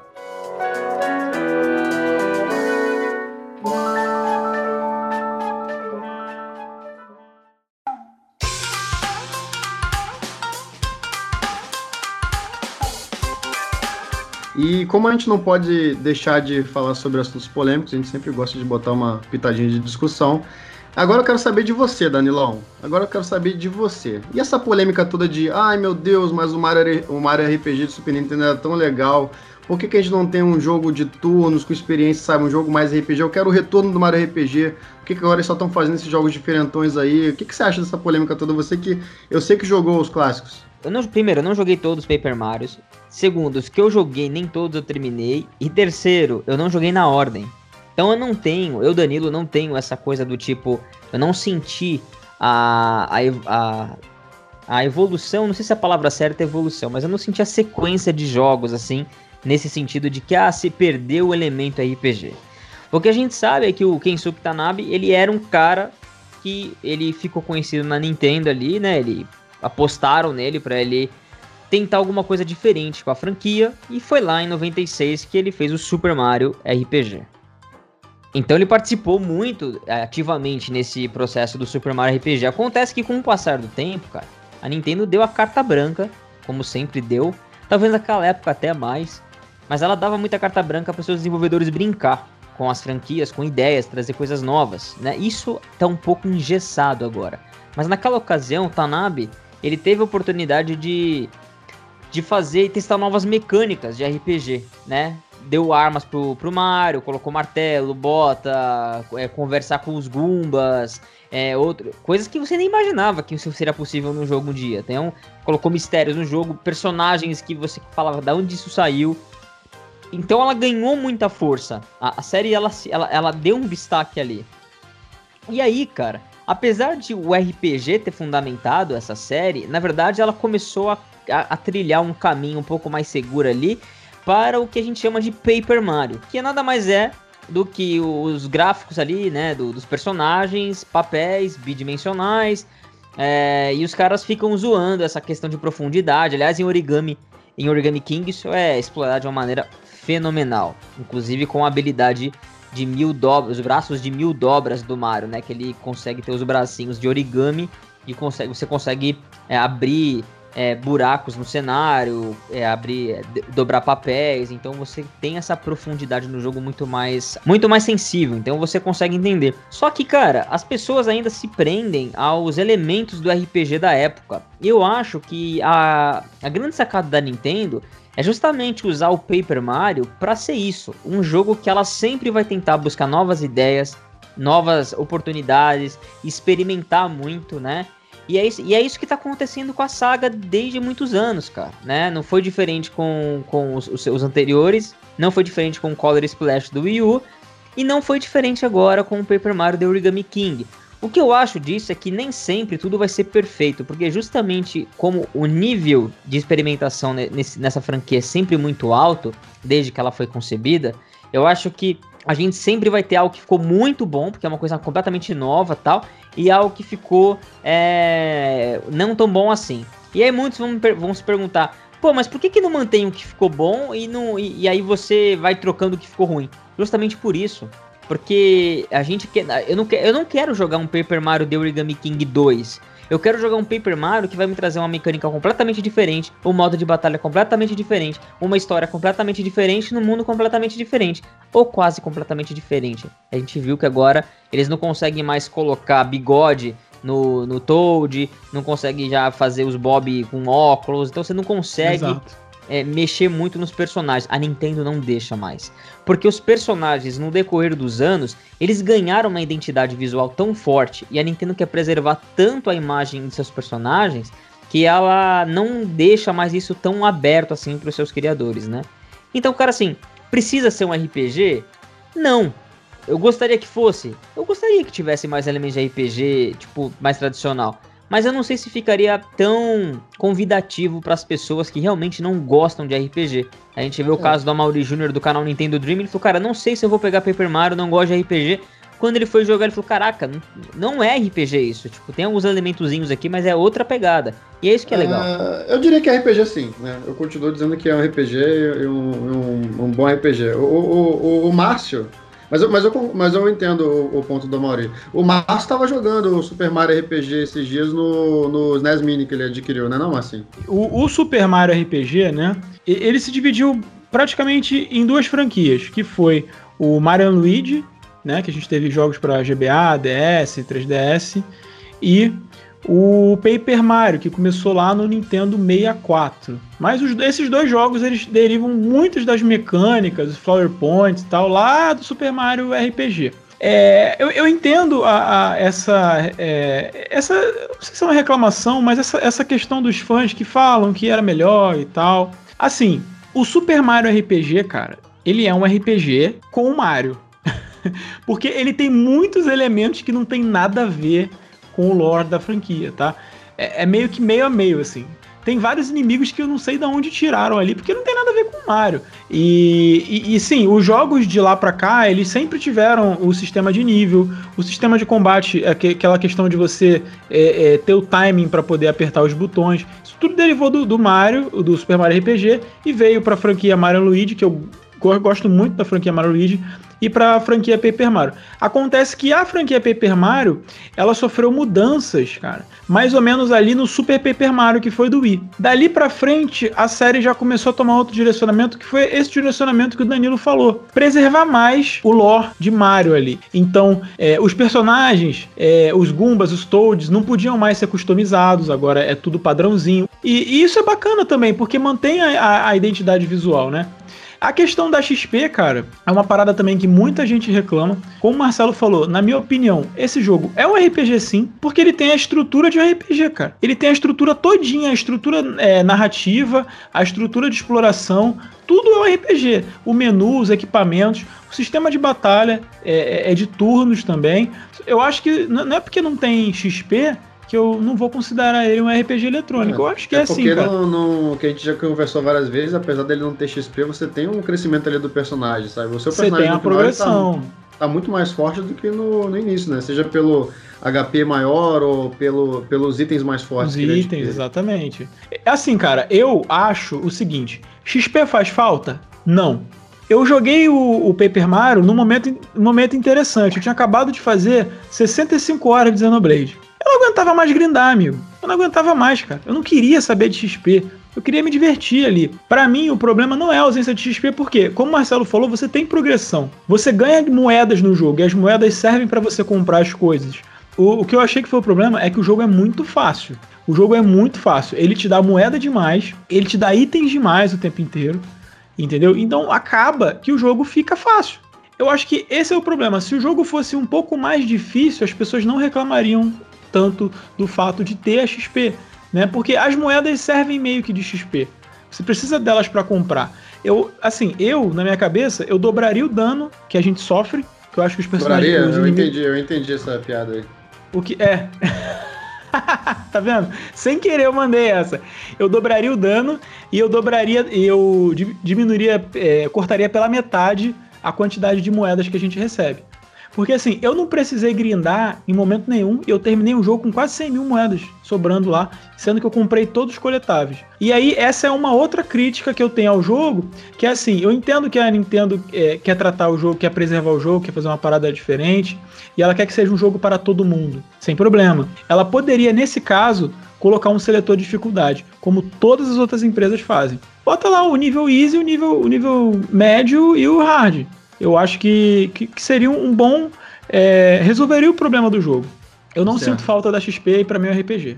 E como a gente não pode deixar de falar sobre assuntos polêmicos, a gente sempre gosta de botar uma pitadinha de discussão. Agora eu quero saber de você, Danilão. Agora eu quero saber de você. E essa polêmica toda de, ai meu Deus, mas o Mario, o Mario RPG do Super Nintendo era tão legal. Por que, que a gente não tem um jogo de turnos com experiência, sabe? Um jogo mais RPG? Eu quero o retorno do Mario RPG. Por que, que agora eles só estão fazendo esses jogos diferentões aí? O que, que você acha dessa polêmica toda? Você que. Eu sei que jogou os clássicos. Eu não, primeiro, eu não joguei todos os Paper Marios. Segundo, os que eu joguei, nem todos eu terminei. E terceiro, eu não joguei na ordem. Então eu não tenho, eu, Danilo, não tenho essa coisa do tipo. Eu não senti a, a, a, evolução, não sei se a palavra certa é evolução, mas eu não senti a sequência de jogos assim, nesse sentido de que ah, se perdeu o elemento RPG. O que a gente sabe é que o Kensuke Tanabe, ele era um cara que ele ficou conhecido na Nintendo ali, né? Ele apostaram nele para ele tentar alguma coisa diferente com a franquia e foi lá em 96 que ele fez o Super Mario RPG. Então ele participou muito é, ativamente nesse processo do Super Mario RPG. Acontece que com o passar do tempo, cara, a Nintendo deu a carta branca, como sempre deu, talvez naquela época até mais, mas ela dava muita carta branca para seus desenvolvedores brincar com as franquias, com ideias, trazer coisas novas, né? Isso tá um pouco engessado agora. Mas naquela ocasião, Tanabe ele teve a oportunidade de, de fazer e testar novas mecânicas de RPG, né? Deu armas pro, pro Mario, colocou martelo, bota, é, conversar com os Goombas, é, outro, coisas que você nem imaginava que isso seria possível no jogo um dia. Então, colocou mistérios no jogo, personagens que você falava de onde isso saiu. Então ela ganhou muita força. A, a série ela, ela, ela deu um destaque ali. E aí, cara, Apesar de o RPG ter fundamentado essa série, na verdade ela começou a, a, a trilhar um caminho um pouco mais seguro ali para o que a gente chama de Paper Mario, que nada mais é do que os gráficos ali, né, do, dos personagens, papéis bidimensionais, é, e os caras ficam zoando essa questão de profundidade. Aliás, em Origami, em Origami King isso é explorado de uma maneira fenomenal, inclusive com a habilidade de mil dobras, os braços de mil dobras do Mario, né? Que ele consegue ter os bracinhos de origami e consegue, você consegue é, abrir é, buracos no cenário, é, abrir, é, dobrar papéis. Então você tem essa profundidade no jogo muito mais, muito mais sensível. Então você consegue entender. Só que, cara, as pessoas ainda se prendem aos elementos do RPG da época. Eu acho que a, a grande sacada da Nintendo é justamente usar o Paper Mario para ser isso, um jogo que ela sempre vai tentar buscar novas ideias, novas oportunidades, experimentar muito, né? E é isso, e é isso que está acontecendo com a saga desde muitos anos, cara, né? Não foi diferente com, com os, os seus anteriores, não foi diferente com o Color Splash do Wii U, e não foi diferente agora com o Paper Mario The Origami King. O que eu acho disso é que nem sempre tudo vai ser perfeito, porque justamente como o nível de experimentação nesse, nessa franquia é sempre muito alto, desde que ela foi concebida, eu acho que a gente sempre vai ter algo que ficou muito bom, porque é uma coisa completamente nova tal, e algo que ficou é, não tão bom assim. E aí muitos vão, vão se perguntar, pô, mas por que, que não mantém o que ficou bom e, não, e, e aí você vai trocando o que ficou ruim? Justamente por isso. Porque a gente quer. Eu não, quer, eu não quero jogar um Paper Mario The Origami King 2. Eu quero jogar um Paper Mario que vai me trazer uma mecânica completamente diferente, um modo de batalha completamente diferente, uma história completamente diferente, num mundo completamente diferente, ou quase completamente diferente. A gente viu que agora eles não conseguem mais colocar bigode no, no Toad, não conseguem já fazer os Bob com óculos, então você não consegue. É, mexer muito nos personagens. A Nintendo não deixa mais. Porque os personagens, no decorrer dos anos, eles ganharam uma identidade visual tão forte e a Nintendo quer preservar tanto a imagem de seus personagens que ela não deixa mais isso tão aberto assim para os seus criadores, né? Então, cara, assim, precisa ser um RPG? Não. Eu gostaria que fosse. Eu gostaria que tivesse mais elementos de RPG, tipo, mais tradicional. Mas eu não sei se ficaria tão convidativo para as pessoas que realmente não gostam de RPG. A gente vê o é. caso do Amaury Jr. do canal Nintendo Dream, ele falou, cara, não sei se eu vou pegar Paper Mario, não gosto de RPG. Quando ele foi jogar, ele falou, caraca, não é RPG isso, tipo, tem alguns elementozinhos aqui, mas é outra pegada. E é isso que é legal. Uh, eu diria que é RPG sim, né? Eu continuo dizendo que é um RPG e um, um, um bom RPG. O, o, o, o Márcio, mas eu, mas eu, mas eu entendo o, o ponto do Mauri. O Márcio estava jogando o Super Mario RPG esses dias no, no SNES Mini que ele adquiriu, né não, assim? O, o Super Mario RPG, né, ele se dividiu praticamente em duas franquias, que foi o Mario Luigi, né, que a gente teve jogos para GBA, DS, 3DS, e o Paper Mario, que começou lá no Nintendo 64. Mas os, esses dois jogos eles derivam muitas das mecânicas, Flower Points e tal, lá do Super Mario RPG. É, eu, eu, entendo a, a, essa, é, essa. Não sei se é uma reclamação, mas essa, essa questão dos fãs que falam que era melhor e tal. Assim, o Super Mario RPG, cara, ele é um RPG com o Mario. Porque ele tem muitos elementos que não tem nada a ver com o lore da franquia, tá? É, é, meio que meio a meio, assim. Tem vários inimigos que eu não sei de onde tiraram ali, porque não tem nada a ver com o Mario. E, e, e sim, os jogos de lá pra cá, eles sempre tiveram o sistema de nível, o sistema de combate, aquela questão de você é, é, ter o timing para poder apertar os botões. Isso tudo derivou do, do Mario, do Super Mario RPG, e veio pra franquia Mario Luigi, que eu gosto muito da franquia Mario Luigi e para a franquia Paper Mario. Acontece que a franquia Paper Mario, ela sofreu mudanças, cara, mais ou menos ali no Super Paper Mario que foi do Wii. Dali para frente, a série já começou a tomar outro direcionamento, que foi esse direcionamento que o Danilo falou, preservar mais o lore de Mario ali. Então, é, os personagens, é, os Goombas, os Toads, não podiam mais ser customizados, agora é tudo padrãozinho. E, e isso é bacana também, porque mantém a, a, a identidade visual, né? A questão da XP, cara, é uma parada também que muita gente reclama. Como o Marcelo falou, na minha opinião, esse jogo é um RPG sim, porque ele tem a estrutura de um RPG, cara. Ele tem a estrutura todinha, a estrutura é, narrativa, a estrutura de exploração, tudo é um RPG. O menu, os equipamentos, o sistema de batalha é, é, é de turnos também. Eu acho que não é porque não tem XP que eu não vou considerar ele um RPG eletrônico. É, eu acho que é, é assim, cara. Não, não, que a gente já conversou várias vezes, apesar dele não ter XP, você tem um crescimento ali do personagem, sabe? O seu você personagem tem a progressão. Tá, tá, muito mais forte do que no, no início, né? Seja pelo HP maior ou pelo, pelos itens mais fortes. Os itens, exatamente. É assim, cara, eu acho o seguinte: XP faz falta? Não. Eu joguei o, o Paper Mario num momento, num momento interessante. Eu tinha acabado de fazer 65 horas de Xenoblade. Eu não aguentava mais grindar, amigo. Eu não aguentava mais, cara. Eu não queria saber de XP. Eu queria me divertir ali. Para mim, o problema não é a ausência de XP, porque, como o Marcelo falou, você tem progressão. Você ganha moedas no jogo e as moedas servem para você comprar as coisas. O, o, que eu achei que foi o problema é que o jogo é muito fácil. O jogo é muito fácil. Ele te dá moeda demais, ele te dá itens demais o tempo inteiro, entendeu? Então acaba que o jogo fica fácil. Eu acho que esse é o problema. Se o jogo fosse um pouco mais difícil, as pessoas não reclamariam tanto do fato de ter a XP, né? Porque as moedas servem meio que de XP. Você precisa delas para comprar. Eu, assim, eu na minha cabeça, eu dobraria o dano que a gente sofre, que eu acho que os personagens Dobraria? Eu inimigos... entendi, eu entendi essa piada aí. O que é? tá vendo? Sem querer eu mandei essa. Eu dobraria o dano e eu dobraria, eu diminuiria, é, cortaria pela metade a quantidade de moedas que a gente recebe. Porque assim, eu não precisei grindar em momento nenhum e eu terminei o jogo com quase 100 mil moedas sobrando lá, sendo que eu comprei todos os coletáveis. E aí, essa é uma outra crítica que eu tenho ao jogo, que é assim, eu entendo que a Nintendo é, quer tratar o jogo, quer preservar o jogo, quer fazer uma parada diferente, e ela quer que seja um jogo para todo mundo, sem problema. Ela poderia, nesse caso, colocar um seletor de dificuldade, como todas as outras empresas fazem. Bota lá o nível easy, o nível, o nível médio e o hard eu acho que, que, que seria um bom. É, resolveria o problema do jogo. Eu não certo. sinto falta da XP e pra mim é RPG.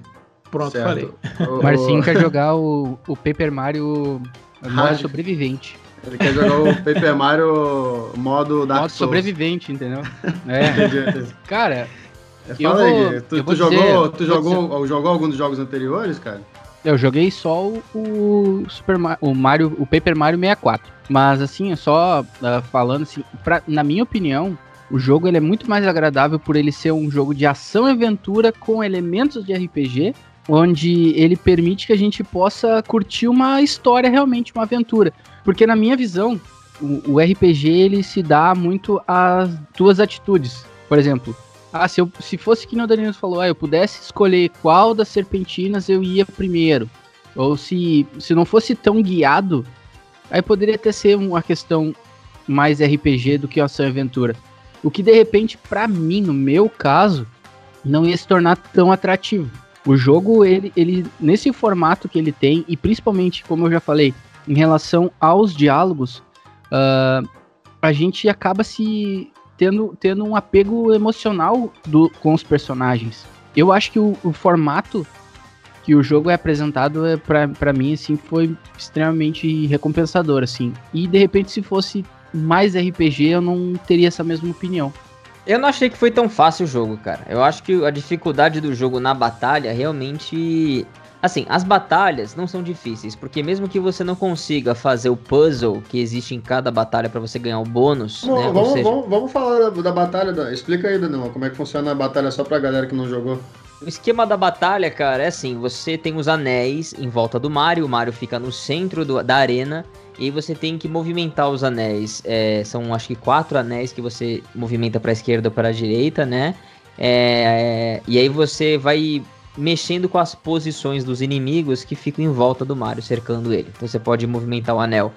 Pronto, certo. falei. O Marcinho quer jogar o, o Paper Mario modo sobrevivente. Ele quer jogar o Paper Mario modo Dark modo Souls. sobrevivente, entendeu? É. Cara, Fala vou, aí, tu, tu jogou, dizer, tu jogou, jogou algum dos jogos anteriores, cara? Eu joguei só o, o Super Mario, o Mario, o Paper Mario 64. Mas assim, só uh, falando assim, pra, na minha opinião, O jogo ele é muito mais agradável por ele ser um jogo de ação e aventura com elementos de RPG, onde ele permite que a gente possa curtir uma história realmente, uma aventura. Porque na minha visão, o, o RPG ele se dá muito às duas atitudes. Por exemplo, ah, se, eu, se fosse que o Danilo falou, ah, eu pudesse escolher qual das serpentinas eu ia primeiro. Ou se, se não fosse tão guiado, aí poderia até ser uma questão mais RPG do que ação e aventura. O que de repente, para mim, no meu caso, não ia se tornar tão atrativo. O jogo, ele, ele, nesse formato que ele tem, e principalmente, como eu já falei, em relação aos diálogos, uh, a gente acaba se tendo, tendo um apego emocional do, com os personagens. Eu acho que o, o formato que o jogo é apresentado, é, para mim, assim, foi extremamente recompensador, assim. E, de repente, se fosse mais RPG, eu não teria essa mesma opinião. Eu não achei que foi tão fácil o jogo, cara. Eu acho que a dificuldade do jogo na batalha realmente. Assim, as batalhas não são difíceis, porque mesmo que você não consiga fazer o puzzle que existe em cada batalha para você ganhar o bônus. Vamos, né? vamos, seja... vamos, vamos, falar da, da batalha. Da... Explica aí, Daniel, como é que funciona a batalha só pra galera que não jogou. O esquema da batalha, cara, é assim: você tem os anéis em volta do Mario, o Mario fica no centro do, da arena e você tem que movimentar os anéis. É, são acho que quatro anéis que você movimenta para a esquerda ou para a direita, né? É, e aí você vai mexendo com as posições dos inimigos que ficam em volta do Mario, cercando ele. Então você pode movimentar o anel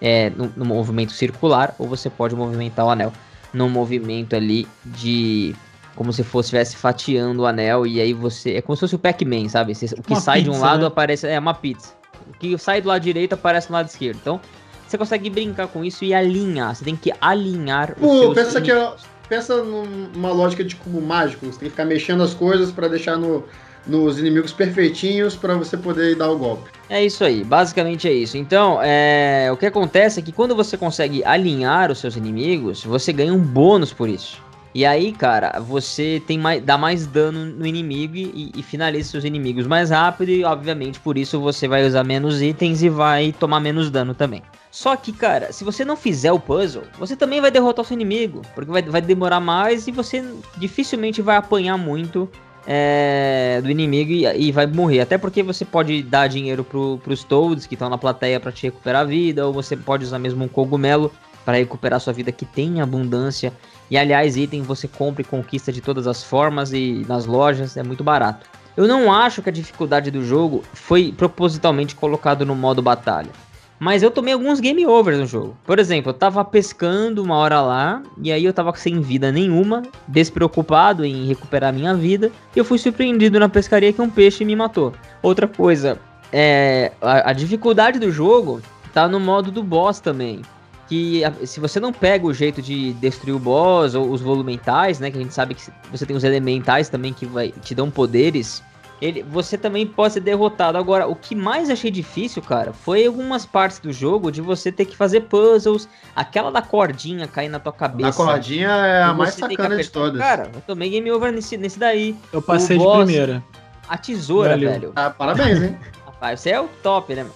é, no, no movimento circular ou você pode movimentar o anel no movimento ali de como se fosse estivesse fatiando o anel e aí você é como se fosse o Pac-Man, sabe? O que uma sai pizza, de um lado né? aparece é uma pizza que sai do lado direito aparece no lado esquerdo. Então, você consegue brincar com isso e alinhar. Você tem que alinhar Pô, os seus pensa que é, pensa numa lógica de cubo mágico. Você tem que ficar mexendo as coisas para deixar no, nos inimigos perfeitinhos para você poder dar o golpe. É isso aí, basicamente é isso. Então, é, o que acontece é que quando você consegue alinhar os seus inimigos, você ganha um bônus por isso. E aí, cara, você tem mais, dá mais dano no inimigo e, e, finaliza seus inimigos mais rápido. E, obviamente, por isso você vai usar menos itens e vai tomar menos dano também. Só que, cara, se você não fizer o puzzle, você também vai derrotar o seu inimigo. Porque vai, vai demorar mais e você dificilmente vai apanhar muito é, do inimigo e, e, vai morrer. Até porque você pode dar dinheiro pro, pros Toads que estão na plateia para te recuperar a vida. Ou você pode usar mesmo um cogumelo para recuperar sua vida que tem abundância. E aliás, item você compra e conquista de todas as formas e nas lojas é muito barato. Eu não acho que a dificuldade do jogo foi propositalmente colocado no modo batalha. Mas eu tomei alguns game overs no jogo. Por exemplo, eu tava pescando uma hora lá, e aí eu tava sem vida nenhuma, despreocupado em recuperar minha vida, e eu fui surpreendido na pescaria que um peixe me matou. Outra coisa, é, a, a dificuldade do jogo tá no modo do boss também que se você não pega o jeito de destruir o boss ou os volumentais, né, que a gente sabe que você tem os elementais também que vai, te dão poderes, ele, você também pode ser derrotado. Agora, o que mais achei difícil, cara, foi algumas partes do jogo de você ter que fazer puzzles, aquela da cordinha cair na tua cabeça. A cordinha é a mais sacana de todas. Cara, eu tomei game over nesse, nesse daí. Eu passei boss, de primeira. A tesoura, Valeu. velho. Ah, parabéns, hein? Rapaz, você é o top, né?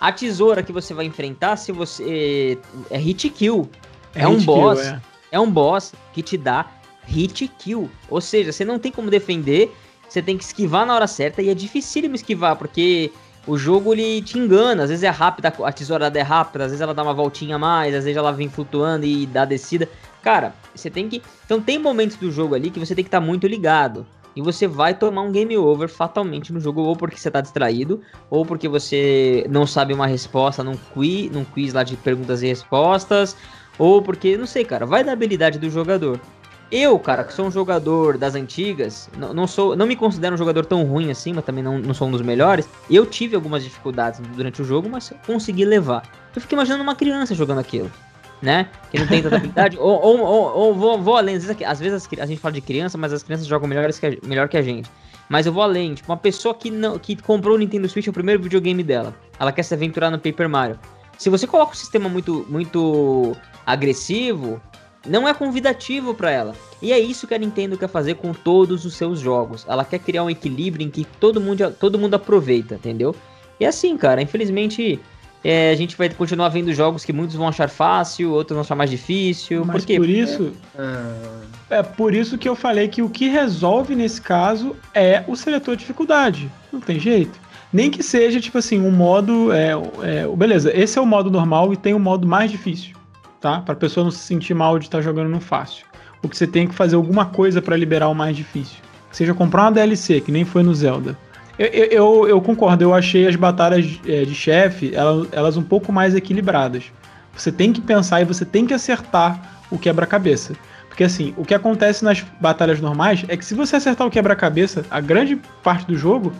A tesoura que você vai enfrentar, se você. É hit kill. É, é um boss. Kill, é. é um boss que te dá hit kill. Ou seja, você não tem como defender, você tem que esquivar na hora certa e é difícil me esquivar, porque o jogo ele te engana. Às vezes é rápida, a tesoura é rápida, às vezes ela dá uma voltinha a mais, às vezes ela vem flutuando e dá descida. Cara, você tem que. Então tem momentos do jogo ali que você tem que estar tá muito ligado e você vai tomar um game over fatalmente no jogo, ou porque você tá distraído, ou porque você não sabe uma resposta num quiz, num quiz lá de perguntas e respostas, ou porque, não sei, cara, vai da habilidade do jogador. Eu, cara, que sou um jogador das antigas, não, não, sou, não me considero um jogador tão ruim assim, mas também não, não sou um dos melhores. Eu tive algumas dificuldades durante o jogo, mas consegui levar. Eu fiquei imaginando uma criança jogando aquilo né? Que não tem tanta habilidade. ou, ou, ou, ou vou, vou, além, às vezes, às vezes a gente fala de criança, mas as crianças jogam melhores que a, melhor que a gente. Mas eu vou além, tipo, uma pessoa que, não, que comprou o Nintendo Switch, é o primeiro videogame dela. Ela quer se aventurar no Paper Mario. Se você coloca um sistema muito, muito agressivo, não é convidativo para ela. E é isso que a Nintendo quer fazer com todos os seus jogos. Ela quer criar um equilíbrio em que todo mundo, todo mundo aproveita, entendeu? E assim, cara, infelizmente é, a gente vai continuar vendo jogos que muitos vão achar fácil, outros vão achar mais difícil. Mas por quê? por isso. É... é por isso que eu falei que o que resolve nesse caso é o seletor de dificuldade. Não tem jeito. Nem que seja, tipo assim, um modo. É, é, beleza, esse é o modo normal e tem o um modo mais difícil, tá? Pra pessoa não se sentir mal de estar tá jogando no fácil. O que você tem que fazer alguma coisa para liberar o mais difícil. Seja comprar uma DLC, que nem foi no Zelda. Eu, eu, eu concordo, eu achei as batalhas é, de chefe, elas, elas um pouco mais equilibradas. Você tem que pensar e você tem que acertar o quebra-cabeça. Porque assim, o que acontece nas batalhas normais é que se você acertar o quebra-cabeça, a grande parte do jogo,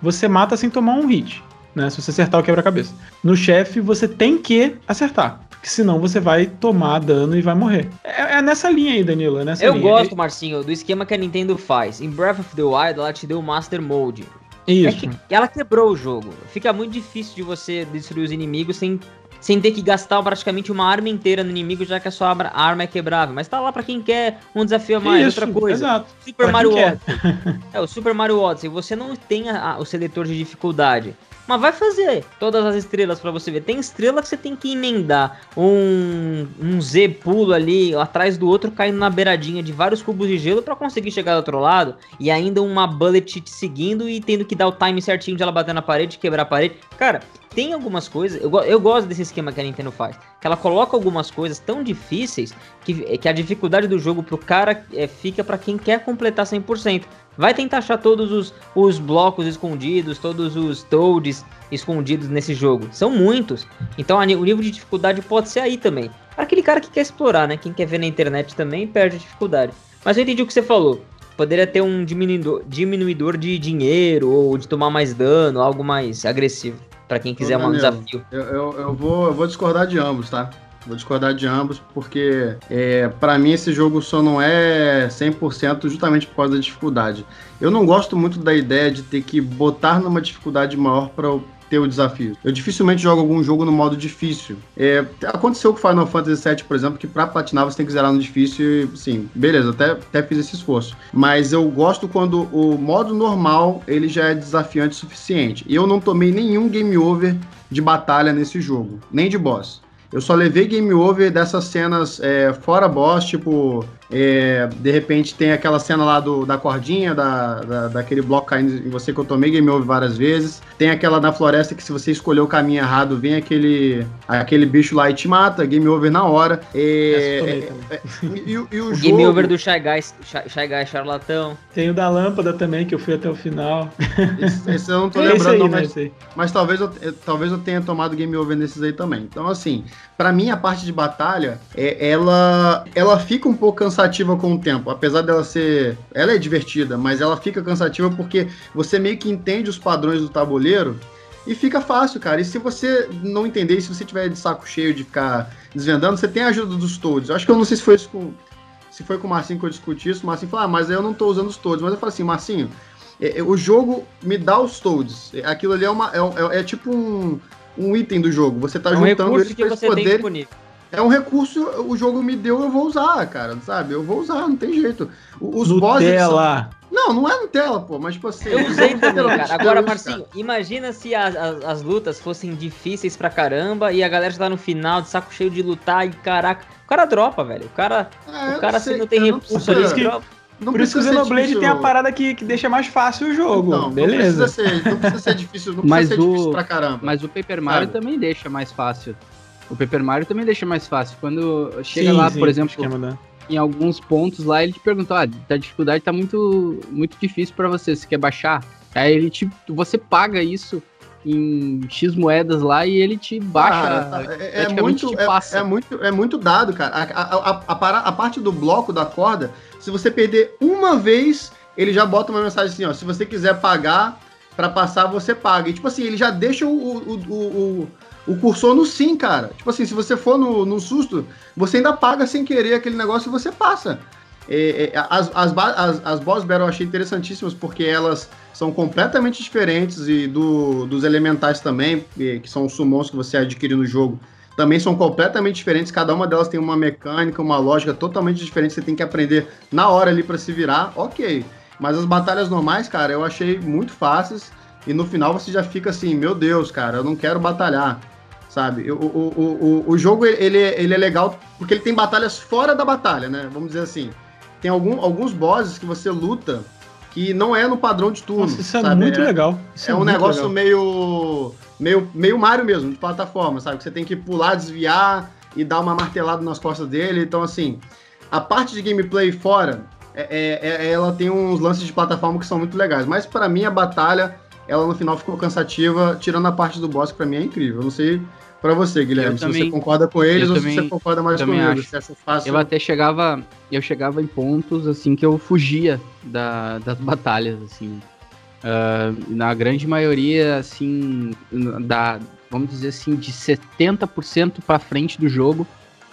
você mata sem tomar um hit, né? Se você acertar o quebra-cabeça. No chefe, você tem que acertar. Porque senão você vai tomar dano e vai morrer. É, é nessa linha aí, Danilo. É nessa Eu linha. gosto, Marcinho, do esquema que a Nintendo faz. Em Breath of the Wild, ela te deu o Master Mode. Isso. É que ela quebrou o jogo. Fica muito difícil de você destruir os inimigos sem, sem ter que gastar praticamente uma arma inteira no inimigo, já que a sua arma é quebrável. Mas tá lá para quem quer um desafio a mais, Isso, outra coisa. Exato. Super pra Mario Odyssey. é, o Super Mario Odyssey, você não tem a, a, o seletor de dificuldade. Mas vai fazer todas as estrelas para você ver. Tem estrela que você tem que emendar um, um Z pulo ali atrás do outro, caindo na beiradinha de vários cubos de gelo para conseguir chegar do outro lado. E ainda uma bullet te seguindo e tendo que dar o time certinho de ela bater na parede, quebrar a parede. Cara, tem algumas coisas. Eu, eu gosto desse esquema que a Nintendo faz. Que ela coloca algumas coisas tão difíceis que, que a dificuldade do jogo pro cara é, fica para quem quer completar 100% vai tentar achar todos os, os blocos escondidos, todos os toads escondidos nesse jogo. São muitos. Então o nível de dificuldade pode ser aí também. Para aquele cara que quer explorar, né? Quem quer ver na internet também perde a dificuldade. Mas eu entendi o que você falou. Poderia ter um diminuidor, diminuidor de dinheiro ou de tomar mais dano, algo mais agressivo. Para quem quiser Ô, um desafio. Eu, eu, eu, vou, eu vou discordar de ambos, tá? Vou discordar de ambos, porque é, para mim esse jogo só não é 100% justamente por causa da dificuldade. Eu não gosto muito da ideia de ter que botar numa dificuldade maior para ter o desafio. Eu dificilmente jogo algum jogo no modo difícil. É, aconteceu com Final Fantasy VII, por exemplo, que para platinar você tem que zerar no difícil e, sim, beleza, até, até fiz esse esforço. Mas eu gosto quando o modo normal ele já é desafiante o suficiente. E eu não tomei nenhum game over de batalha nesse jogo, nem de boss. Eu só levei game over dessas cenas é, fora boss, tipo é, de repente tem aquela cena lá do, da cordinha, da, da, daquele bloco caindo em você que eu tomei game over várias vezes. Tem aquela na floresta que se você escolher o caminho errado, vem aquele, aquele bicho lá e te mata, game over na hora. É, é, é e, e, o, o jogo... Game over do Shy Guy, Shy Guy Charlatão. Tem o da lâmpada também, que eu fui até o final. Esse, esse eu não tô lembrando, aí, não, mas, mas talvez, eu, talvez eu tenha tomado game over nesses aí também. Então, assim, para mim a parte de batalha, é, ela, ela fica um pouco cansativa cansativa com o tempo. Apesar dela ser. Ela é divertida, mas ela fica cansativa porque você meio que entende os padrões do tabuleiro e fica fácil, cara. E se você não entender, se você tiver de saco cheio de ficar desvendando, você tem a ajuda dos toads. Eu acho que eu não sei se foi isso com. Se foi com o Marcinho que eu discuti isso, o Marcinho falou, ah, mas eu não tô usando os toads. Mas eu falo assim, Marcinho, é, é, o jogo me dá os toads. Aquilo ali é uma. É, é, é tipo um, um item do jogo. Você tá é juntando eles pra poder é um recurso, o jogo me deu, eu vou usar, cara, sabe? Eu vou usar, não tem jeito. Os Nutella. São... Não, não é Nutella, pô, mas tipo assim. Eu usei também, cara. Agora, Marcinho, cara. imagina se as, as, as, lutas fossem difíceis pra caramba e a galera já tá no final, de saco cheio de lutar e caraca. O cara dropa, velho. O cara, é, o cara se não tem recurso ali, dropa. Não Por isso que o Xenoblade tem a parada que, que deixa mais fácil o jogo. Não, Beleza. Não precisa ser, não precisa ser difícil, não mas precisa ser o, difícil pra caramba. Mas o Paper Mario sabe? também deixa mais fácil. O Paper Mario também deixa mais fácil. Quando chega sim, lá, sim, por exemplo, em alguns pontos lá, ele te perguntou: ah, a dificuldade tá muito, muito difícil para você, você quer baixar? Aí ele te, você paga isso em X moedas lá e ele te baixa. Cara, é, é muito, é, é, muito, é muito dado, cara. A, a, a, a, a parte do bloco da corda, se você perder uma vez, ele já bota uma mensagem assim: ó, se você quiser pagar para passar, você paga. E tipo assim, ele já deixa o, o, o, o o cursor no sim, cara. Tipo assim, se você for no, no susto, você ainda paga sem querer aquele negócio e você passa. É, é, as, as, as, as boss battle eu achei interessantíssimas porque elas são completamente diferentes e do, dos elementais também, que são os summons que você adquire no jogo, também são completamente diferentes. Cada uma delas tem uma mecânica, uma lógica totalmente diferente. Você tem que aprender na hora ali para se virar, ok. Mas as batalhas normais, cara, eu achei muito fáceis. E no final você já fica assim, meu Deus, cara, eu não quero batalhar. Sabe? O, o, o, o jogo, ele, ele é legal porque ele tem batalhas fora da batalha, né? Vamos dizer assim. Tem algum, alguns bosses que você luta que não é no padrão de turno. Nossa, isso é sabe? muito é, legal. Isso é, é um negócio legal. meio, meio meio Mario mesmo, de plataforma, sabe? Que você tem que pular, desviar e dar uma martelada nas costas dele. Então, assim, a parte de gameplay fora, é, é, é ela tem uns lances de plataforma que são muito legais. Mas para mim, a batalha, ela no final ficou cansativa, tirando a parte do boss, que pra mim é incrível. Eu não sei para você, Guilherme, eu se também, você concorda com eles ou também, se você concorda mais. Você fácil... Eu até chegava, eu chegava em pontos assim que eu fugia da, das batalhas, assim. Uh, na grande maioria, assim, da, vamos dizer assim, de 70% para frente do jogo,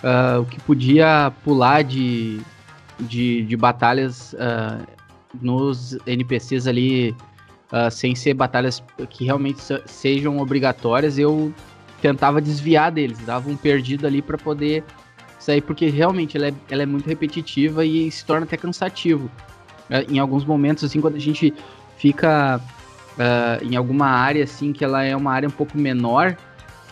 uh, o que podia pular de, de, de batalhas uh, nos NPCs ali, sem ser batalhas que realmente sejam obrigatórias, eu tentava desviar deles, dava um perdido ali para poder sair, porque realmente ela é, ela é muito repetitiva e se torna até cansativo. É, em alguns momentos, assim, quando a gente fica uh, em alguma área, assim, que ela é uma área um pouco menor,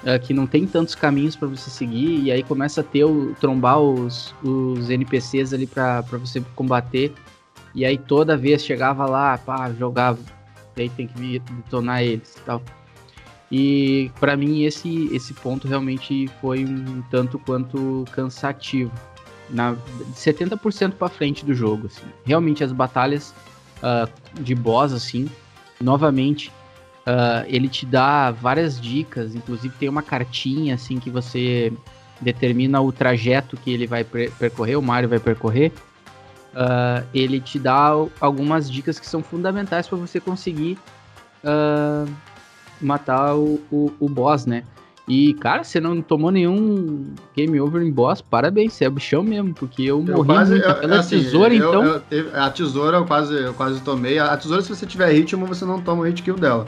uh, que não tem tantos caminhos para você seguir, e aí começa a ter o trombar os, os NPCs ali para você combater, e aí toda vez chegava lá, pá, jogava, aí tem que detonar eles e tal. E para mim esse, esse ponto realmente foi um tanto quanto cansativo. Na, 70% para frente do jogo, assim. Realmente as batalhas uh, de boss, assim, novamente, uh, ele te dá várias dicas, inclusive tem uma cartinha, assim, que você determina o trajeto que ele vai percorrer, o Mario vai percorrer. Uh, ele te dá algumas dicas que são fundamentais para você conseguir uh, matar o, o, o boss, né? E, cara, você não tomou nenhum game over em boss, parabéns, você é bichão mesmo, porque eu, eu morri quase, muito eu, pela assim, tesoura, eu, então. Teve, a tesoura eu quase, eu quase tomei. A, a, tesoura, se você tiver ritmo, você não toma o hit kill dela.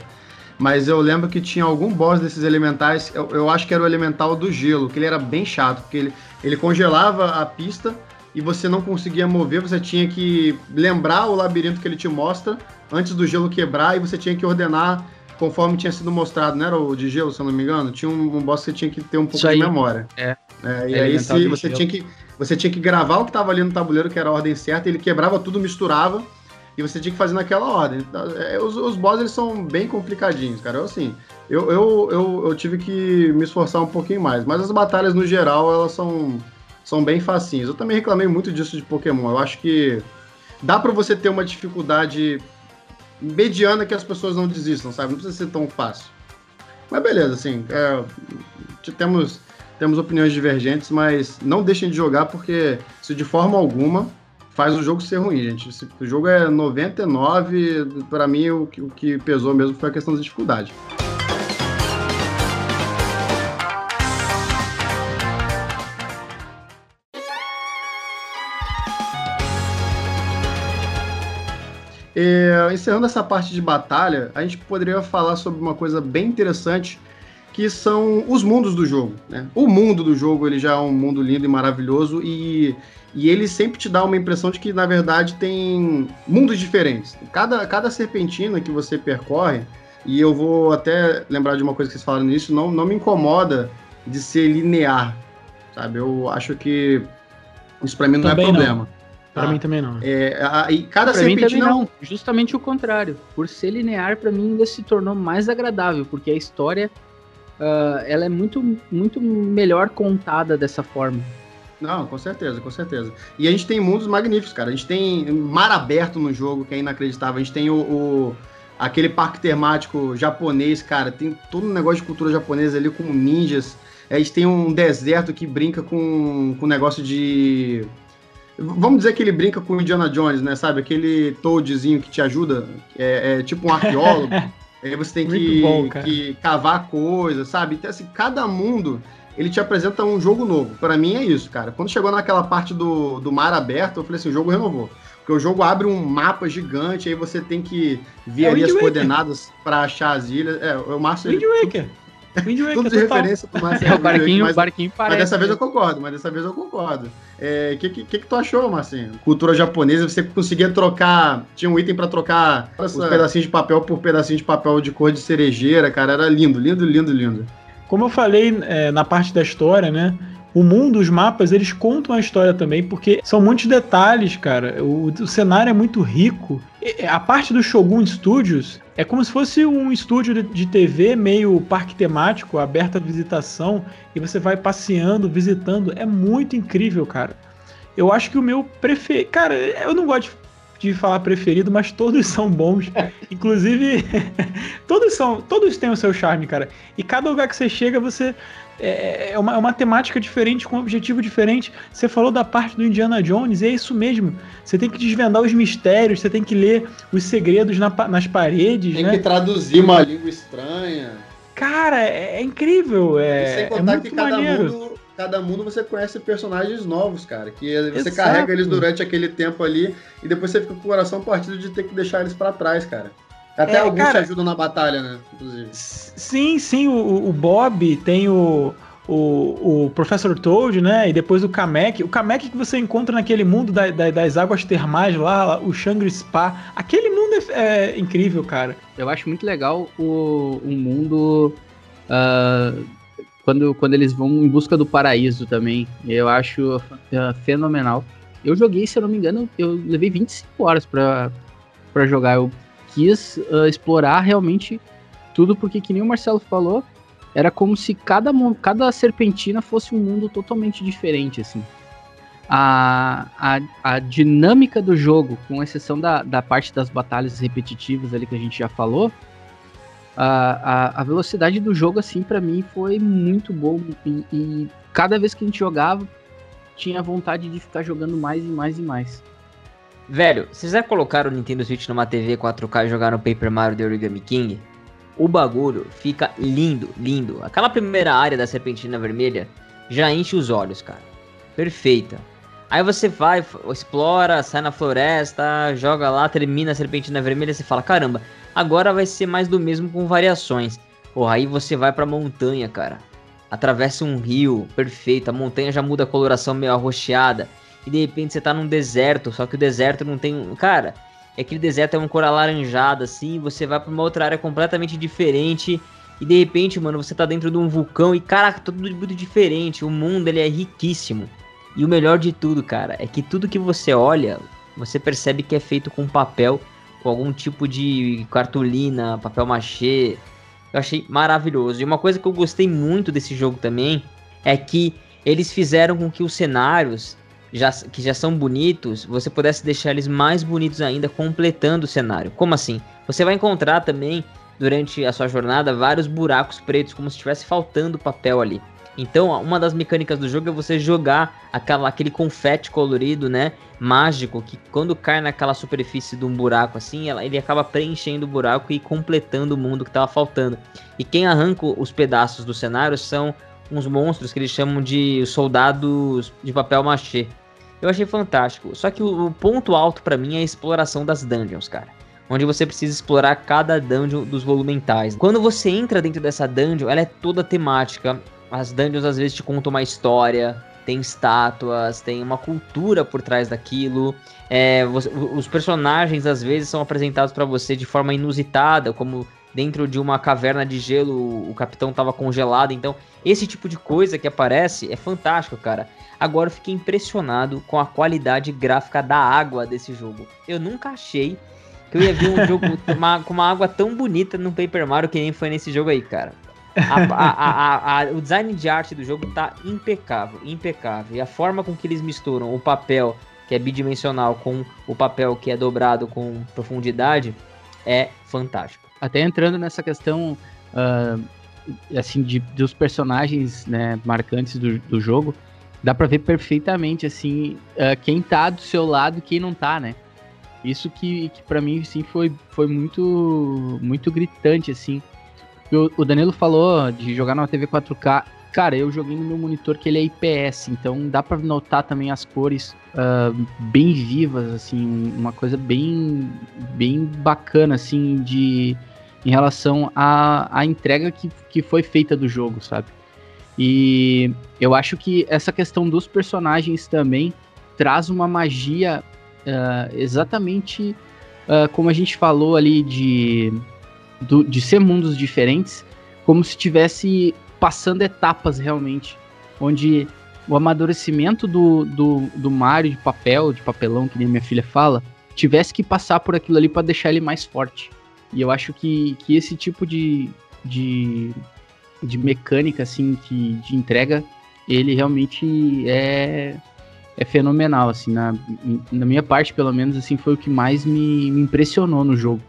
Mas eu lembro que tinha algum boss desses elementais, eu, eu acho que era o elemental do gelo, que ele era bem chato, porque ele, ele congelava a pista e você não conseguia mover, você tinha que lembrar o labirinto que ele te mostra antes do gelo quebrar e você tinha que ordenar conforme tinha sido mostrado, não era o de gelo, se eu não me engano? Tinha um, um boss que você tinha que ter um pouco de memória. É. é e é aí se, você, tinha que, você tinha que gravar o que estava ali no tabuleiro, que era a ordem certa, ele quebrava tudo, misturava, e você tinha que fazer naquela ordem. É, os, os boss, eles são bem complicadinhos, cara. Eu, assim, eu, eu, eu, eu tive que me esforçar um pouquinho mais. Mas as batalhas, no geral, elas são, são bem facinhas. Eu também reclamei muito disso de Pokémon. Eu acho que dá para você ter uma dificuldade mediana que as pessoas não desistam, sabe? Não precisa ser tão fácil. Mas beleza, assim, é, temos, temos opiniões divergentes, mas não deixem de jogar porque se de forma alguma faz o jogo ser ruim, gente. Se o jogo é 99, para mim o o que pesou mesmo foi a questão da dificuldade. É, encerrando essa parte de batalha, a gente poderia falar sobre uma coisa bem interessante, que são os mundos do jogo. Né? O mundo do jogo ele já é um mundo lindo e maravilhoso e, e ele sempre te dá uma impressão de que, na verdade, tem mundos diferentes. Cada, cada serpentina que você percorre, e eu vou até lembrar de uma coisa que vocês falaram nisso, não, não me incomoda de ser linear, sabe? Eu acho que isso para mim não é Também é problema. Não. Pra tá? mim também não. É, a, e cada pra mim também não. Justamente o contrário. Por ser linear, para mim ainda se tornou mais agradável, porque a história uh, ela é muito, muito melhor contada dessa forma. Não, com certeza, com certeza. E a gente tem mundos magníficos, cara. A gente tem mar aberto no jogo, que é inacreditável. A gente tem o, o aquele parque temático japonês, cara. Tem todo um negócio de cultura japonesa ali com ninjas. A gente tem um deserto que brinca com, com negócio de Vamos dizer que ele brinca com o Indiana Jones, né? Sabe? Aquele toadzinho que te ajuda, é, é tipo um arqueólogo. aí você tem que, bom, que, cavar coisas, sabe? Então, assim, cada mundo ele te apresenta um jogo novo. Para mim é isso, cara. Quando chegou naquela parte do, do mar aberto, eu falei assim: o jogo renovou. Porque o jogo abre um mapa gigante, aí você tem que ver é ali as coordenadas para achar as ilhas. É, o Márcio. Wind Waker. Wind Waker, Tudo de total. referência pro Marcelo. É, o barquinho, mas, barquinho parece. Mas dessa vez eu concordo, mas dessa vez eu concordo. O é, que, que, que, tu achou, Marcinho? Cultura japonesa, você conseguia trocar. Tinha um item para trocar Nossa. os pedacinhos de papel por pedacinhos de papel de cor de cerejeira, cara. Era lindo, lindo, lindo, lindo. como eu falei é, na parte da história, né? O mundo, os mapas, eles contam a história também, porque são muitos detalhes, cara. O, o cenário é muito rico. E, a parte do Shogun Studios é como se fosse um estúdio de, de TV meio parque temático, aberto à visitação, e você vai passeando, visitando. É muito incrível, cara. Eu acho que o meu preferido. Cara, eu não gosto de falar preferido, mas todos são bons. Inclusive, todos são, todos têm o seu charme, cara. E cada lugar que você chega, você é, é uma, é uma temática diferente, com um objetivo diferente. Você falou da parte do Indiana Jones, e é isso mesmo. Você tem que desvendar os mistérios, você tem que ler os segredos na, nas paredes. Tem né? que traduzir uma língua estranha. Cara, é, é incrível. É, e sem é contar muito que cada maneiro. mundo, cada mundo você conhece personagens novos, cara. Que você Exato. carrega eles durante aquele tempo ali e depois você fica com o coração partido de ter que deixar eles pra trás, cara. Até É, alguns cara- te ajudam na batalha, né? Inclusive. Sim, sim, o, o Bob tem o, o, o Professor Toad, né? E depois o Kamek. O Kamek que você encontra naquele mundo da- da- das águas termais lá, o Shangri Spa. Aquele mundo é, é incrível, cara. Eu acho muito legal o, o mundo ah, quando, quando eles vão em busca do paraíso também. Eu acho ah, fenomenal. Eu joguei, se eu não me engano, eu levei 25 horas pra, pra jogar. Eu quis ah, explorar realmente tudo, porque que nem o Marcelo falou, era como se cada, cada serpentina fosse um mundo totalmente diferente, assim. A, a, a dinâmica do jogo, com exceção da, da parte das batalhas repetitivas ali que a gente já falou, a, a, a velocidade do jogo, assim, pra mim foi muito boa. E, e cada vez que a gente jogava, tinha vontade de ficar jogando mais e mais e mais. Velho, vocês já colocaram o Nintendo Switch numa TV 4K e jogaram Paper Mario The Origami King? O bagulho fica lindo, lindo. Aquela primeira área da serpentina vermelha já enche os olhos, cara. Perfeita. Aí você vai, explora, sai na floresta, joga lá, termina a serpentina vermelha, você fala, caramba, agora vai ser mais do mesmo com variações. Porra, aí você vai pra montanha, cara. Atravessa um rio, perfeito, a montanha já muda a coloração meio arroxeada. E de repente você tá num deserto, só que o deserto não tem. Cara, é aquele deserto é uma cor alaranjada, assim, você vai pra uma outra área completamente diferente. E de repente, mano, você tá dentro de um vulcão e, caraca, tudo muito diferente. O mundo ele é riquíssimo. E o melhor de tudo, cara, é que tudo que você olha, você percebe que é feito com papel, com algum tipo de cartolina, papel machê. Eu achei maravilhoso. E uma coisa que eu gostei muito desse jogo também é que eles fizeram com que os cenários já, que já são bonitos, você pudesse deixar eles mais bonitos ainda, completando o cenário. Como assim? Você vai encontrar também, durante a sua jornada, vários buracos pretos, como se estivesse faltando papel ali. Então, uma das mecânicas do jogo é você jogar aquela, aquele confete colorido, né? Mágico, que quando cai naquela superfície de um buraco assim, ela- ele acaba preenchendo o buraco e completando o mundo que estava faltando. E quem arranca os pedaços do cenário são uns monstros que eles chamam de soldados de papel machê. Eu achei fantástico. Só que o, ponto alto pra mim é a exploração das dungeons, cara. Onde você precisa explorar cada dungeon dos volumentais. Quando você entra dentro dessa dungeon, ela é toda temática. As dungeons às vezes te contam uma história, tem estátuas, tem uma cultura por trás daquilo. É, você- os personagens às vezes são apresentados pra você de forma inusitada, como dentro de uma caverna de gelo o capitão tava congelado. Então, esse tipo de coisa que aparece é fantástico, cara. Agora eu fiquei impressionado com a qualidade gráfica da água desse jogo. Eu nunca achei que eu ia ver um jogo uma- com uma água tão bonita no Paper Mario que nem foi nesse jogo aí, cara. A- a- a- o design de arte do jogo tá impecável, impecável. E a forma com que eles misturam o papel, que é bidimensional, com o papel que é dobrado com profundidade, é fantástico. Até entrando nessa questão ah, assim de, dos personagens né, marcantes do, do jogo, dá pra ver perfeitamente assim ah, quem tá do seu lado e quem não tá, né? Isso que, que para mim sim foi, foi muito muito gritante assim. O, o Danilo falou de jogar numa TV 4K. Cara, eu joguei no meu monitor que ele é IPS, então dá pra notar também as cores ah, bem vivas, assim, uma coisa bem bem bacana assim de em relação à, entrega que, que foi feita do jogo, sabe? E eu acho que essa questão dos personagens também traz uma magia ah, exatamente ah, como a gente falou ali de, do- de ser mundos diferentes, como se tivesse passando etapas realmente, onde o amadurecimento do, do, do Mario de papel, de papelão, que nem minha filha fala, tivesse que passar por aquilo ali para deixar ele mais forte. E eu acho que, que esse tipo de, de, de mecânica, assim, que, de entrega, ele realmente é, é fenomenal, assim, na, na minha parte, pelo menos, assim, foi o que mais me, me impressionou no jogo.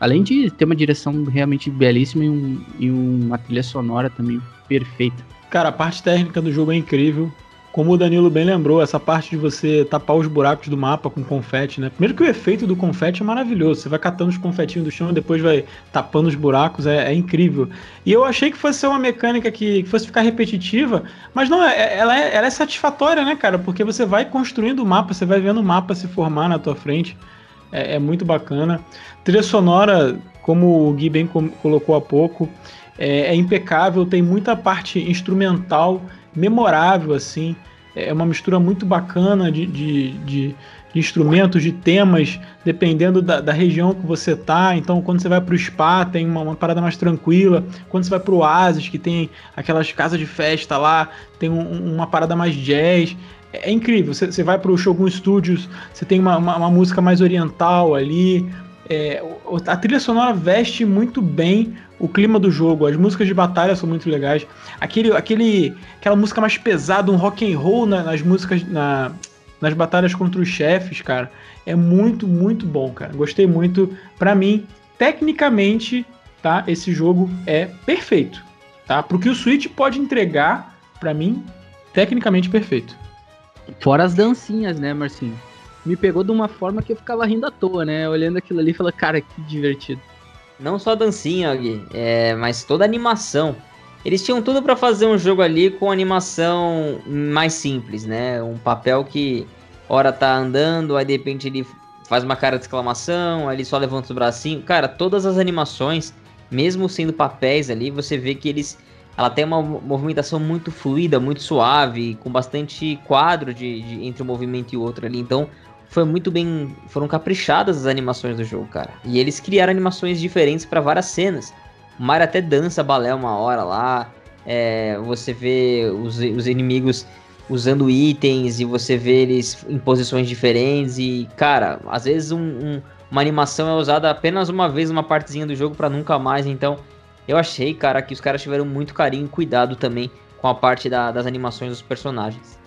Além de ter uma direção realmente belíssima e, um, e uma trilha sonora também perfeita. Cara, a parte técnica do jogo é incrível. Como o Danilo bem lembrou, essa parte de você tapar os buracos do mapa com confete, né? Primeiro que o efeito do confete é maravilhoso. Você vai catando os confetinhos do chão e depois vai tapando os buracos, é, é incrível. E eu achei que fosse ser uma mecânica que, que fosse ficar repetitiva, mas não, é, é, ela, é, ela é satisfatória, né, cara? Porque você vai construindo o mapa, você vai vendo o mapa se formar na tua frente. É, é muito bacana. Trilha sonora, como o Gui bem colocou há pouco, é, é impecável, tem muita parte instrumental memorável, assim. É uma mistura muito bacana de, de, de, de instrumentos, de temas, dependendo da, da, região que você tá. Então, quando você vai para o spa, tem uma, uma, parada mais tranquila. Quando você vai para o oasis, que tem aquelas casas de festa lá, tem um, uma parada mais jazz. É, é incrível. Você, você vai para o Shogun Studios, você tem uma, uma, uma música mais oriental ali. É, a trilha sonora veste muito bem o clima do jogo, as músicas de batalha são muito legais. Aquele, aquele, aquela música mais pesada, um rock and roll na, nas músicas, na, nas batalhas contra os chefes, cara, é muito, muito bom, cara. Gostei muito. Para mim, tecnicamente, tá? Esse jogo é perfeito, tá? Pro que o Switch pode entregar, para mim, tecnicamente perfeito. Fora as dancinhas, né, Marcinho? Me pegou de uma forma que eu ficava rindo à toa, né? Olhando aquilo ali e falando, cara, que divertido. Não só a dancinha, Gui, é, mas toda a animação. Eles tinham tudo para fazer um jogo ali com animação mais simples, né? Um papel que hora tá andando, aí de repente ele faz uma cara de exclamação, aí ele só levanta os bracinhos. Cara, todas as animações, mesmo sendo papéis ali, você vê que eles ela tem uma movimentação muito fluida, muito suave, com bastante quadro de, de, entre um movimento e outro ali. Então, foi muito bem. Foram caprichadas as animações do jogo, cara. E eles criaram animações diferentes para várias cenas. O Mario até dança balé uma hora lá. É, você vê os, os inimigos usando itens e você vê eles em posições diferentes. E, cara, às vezes um, um, uma animação é usada apenas uma vez uma partezinha do jogo para nunca mais. Então, eu achei, cara, que os caras tiveram muito carinho e cuidado também com a parte da, das animações dos personagens.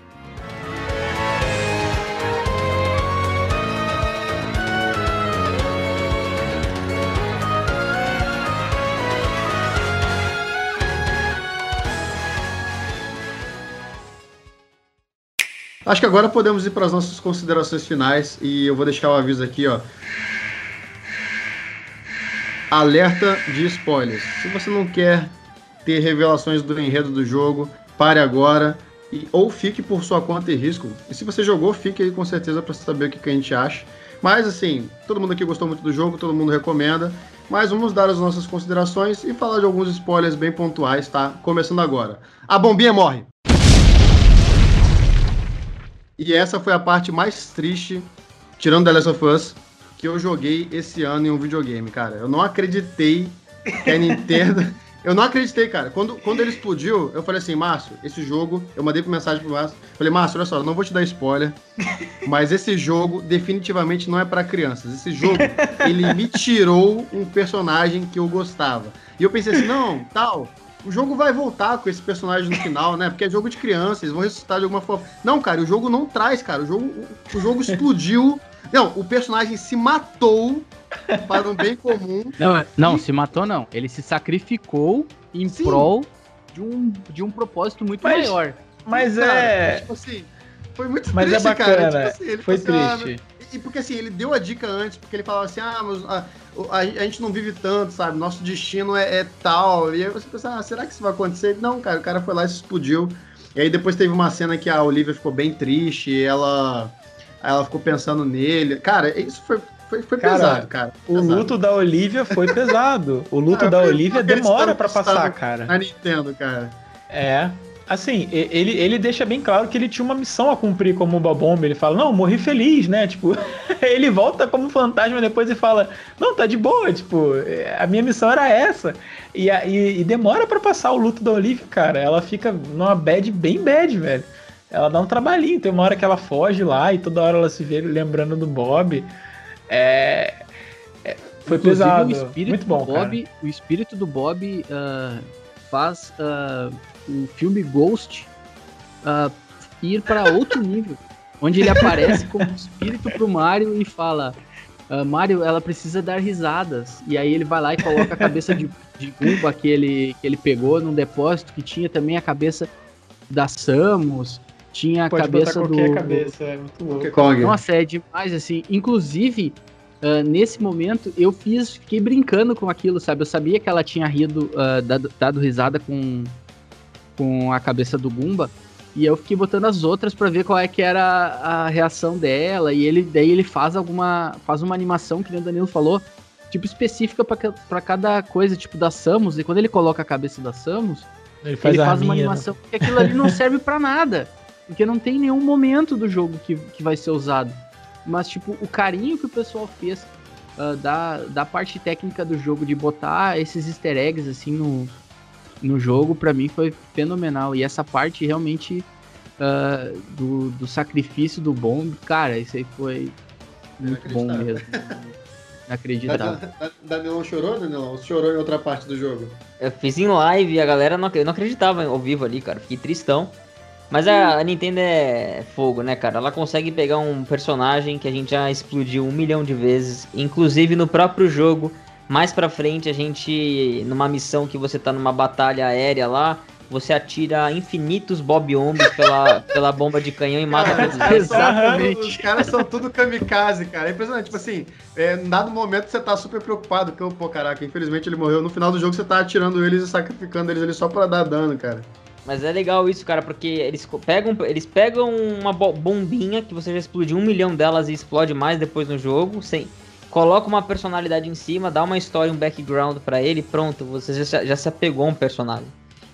Acho que agora podemos ir para as nossas considerações finais e eu vou deixar o aviso aqui, ó. Alerta de spoilers. Se você não quer ter revelações do enredo do jogo, pare agora e, ou fique por sua conta e risco. E se você jogou, fique aí com certeza para saber o que, que a gente acha. Mas assim, todo mundo aqui gostou muito do jogo, todo mundo recomenda. Mas vamos dar as nossas considerações e falar de alguns spoilers bem pontuais, tá? Começando agora. A bombinha morre. E essa foi a parte mais triste, tirando The Last of Us, que eu joguei esse ano em um videogame, cara. Eu não acreditei que a Nintendo. eu não acreditei, cara. Quando, quando ele explodiu, eu falei assim, Márcio, esse jogo. Eu mandei mensagem pro Márcio. Falei, Márcio, olha só, eu não vou te dar spoiler. Mas esse jogo definitivamente não é para crianças. Esse jogo, ele me tirou um personagem que eu gostava. E eu pensei assim, não, tal o jogo vai voltar com esse personagem no final, né? Porque é jogo de criança, eles vão ressuscitar de alguma forma. Não, cara, o jogo não traz, cara. O jogo, o, jogo explodiu. Não, o personagem se matou para um bem comum. Não, é, não e... se matou não. Ele se sacrificou em Sim. prol de um, de um propósito muito mas, maior. Mas cara, é. Tipo assim, foi muito mas é triste, é bacana. cara. Tipo assim, foi triste. Ah, e porque assim, ele deu a dica antes, porque ele falava assim, ah, mas a, a, a gente não vive tanto, sabe? Nosso destino é, é, tal. E aí você pensa, ah, será que isso vai acontecer? Não, cara, o cara foi lá e se explodiu. E aí depois teve uma cena que a Olivia ficou bem triste, e ela, ela ficou pensando nele. Cara, isso foi, foi, foi cara, pesado, cara. O luto da Olivia foi pesado. O luto ah, da Olivia demora para passar, cara. Na Nintendo, cara. É. Assim, ele, ele deixa bem claro que ele tinha uma missão a cumprir como Uba Bomba. Ele fala, não, morri feliz, né? Tipo, ele volta como fantasma depois e fala, não, tá de boa, tipo, a minha missão era essa. E, e, e demora para passar o luto da Olivia, cara. Ela fica numa bad bem bad, velho. Ela dá um trabalhinho, tem uma hora que ela foge lá e toda hora ela se vê lembrando do Bob. É. é foi Inclusive, pesado. O espírito Muito bom, do Bob, cara. O espírito do Bob uh, faz. Uh o filme Ghost uh, ir para outro nível, onde ele aparece como espírito pro Mario e fala: uh, Mario, ela precisa dar risadas. E aí ele vai lá e coloca a cabeça de, de Goomba que ele, que ele pegou num depósito que tinha também a cabeça da Samus. Tinha a Pode cabeça do. Cabeça, é muito louco. Nossa, é demais, assim. Inclusive, Uh, nesse momento eu fiz, fiquei brincando com aquilo, sabe? Eu sabia que ela tinha rido, uh, dado, dado, risada com, com a cabeça do Gumba. E eu fiquei botando as outras para ver qual é que era a reação dela. E ele daí ele faz alguma. faz uma animação, que nem o Danilo falou, tipo, específica para cada coisa, tipo da Samus. E quando ele coloca a cabeça da Samus, ele faz, ele faz uma né? animação, né? porque aquilo ali não serve para nada. Porque não tem nenhum momento do jogo que, que vai ser usado. Mas, tipo, o carinho que o pessoal fez uh, da, da parte técnica do jogo, de botar esses easter eggs, assim, no, no jogo, para mim foi fenomenal. E essa parte realmente uh, do, do sacrifício do bom, cara, isso aí foi muito bom mesmo. Inacreditável. Danilão chorou, Danilão? Chorou em outra parte do jogo? Eu fiz em live e a galera não, eu não acreditava ao vivo ali, cara. Fiquei tristão. Mas a, a, Nintendo é fogo, né, cara? Ela consegue pegar um personagem que a gente já explodiu um milhão de vezes, inclusive no próprio jogo. Mais pra frente, a gente, numa missão que você tá numa batalha aérea lá, você atira infinitos Bob Ombs pela, pela bomba de canhão e mata todos eles. Exatamente. Os caras são tudo kamikaze, cara. É impressionante. Tipo assim, é, em dado momento você tá super preocupado, porque, pô, caraca, infelizmente ele morreu. No final do jogo você tá atirando eles e sacrificando eles ali só pra dar dano, cara. Mas é legal isso, cara, porque eles pegam, eles pegam uma bombinha que você já explodiu um milhão delas e explode mais depois no jogo, sem, coloca uma personalidade em cima, dá uma história, um background para ele, pronto, você já, já se apegou a um personagem.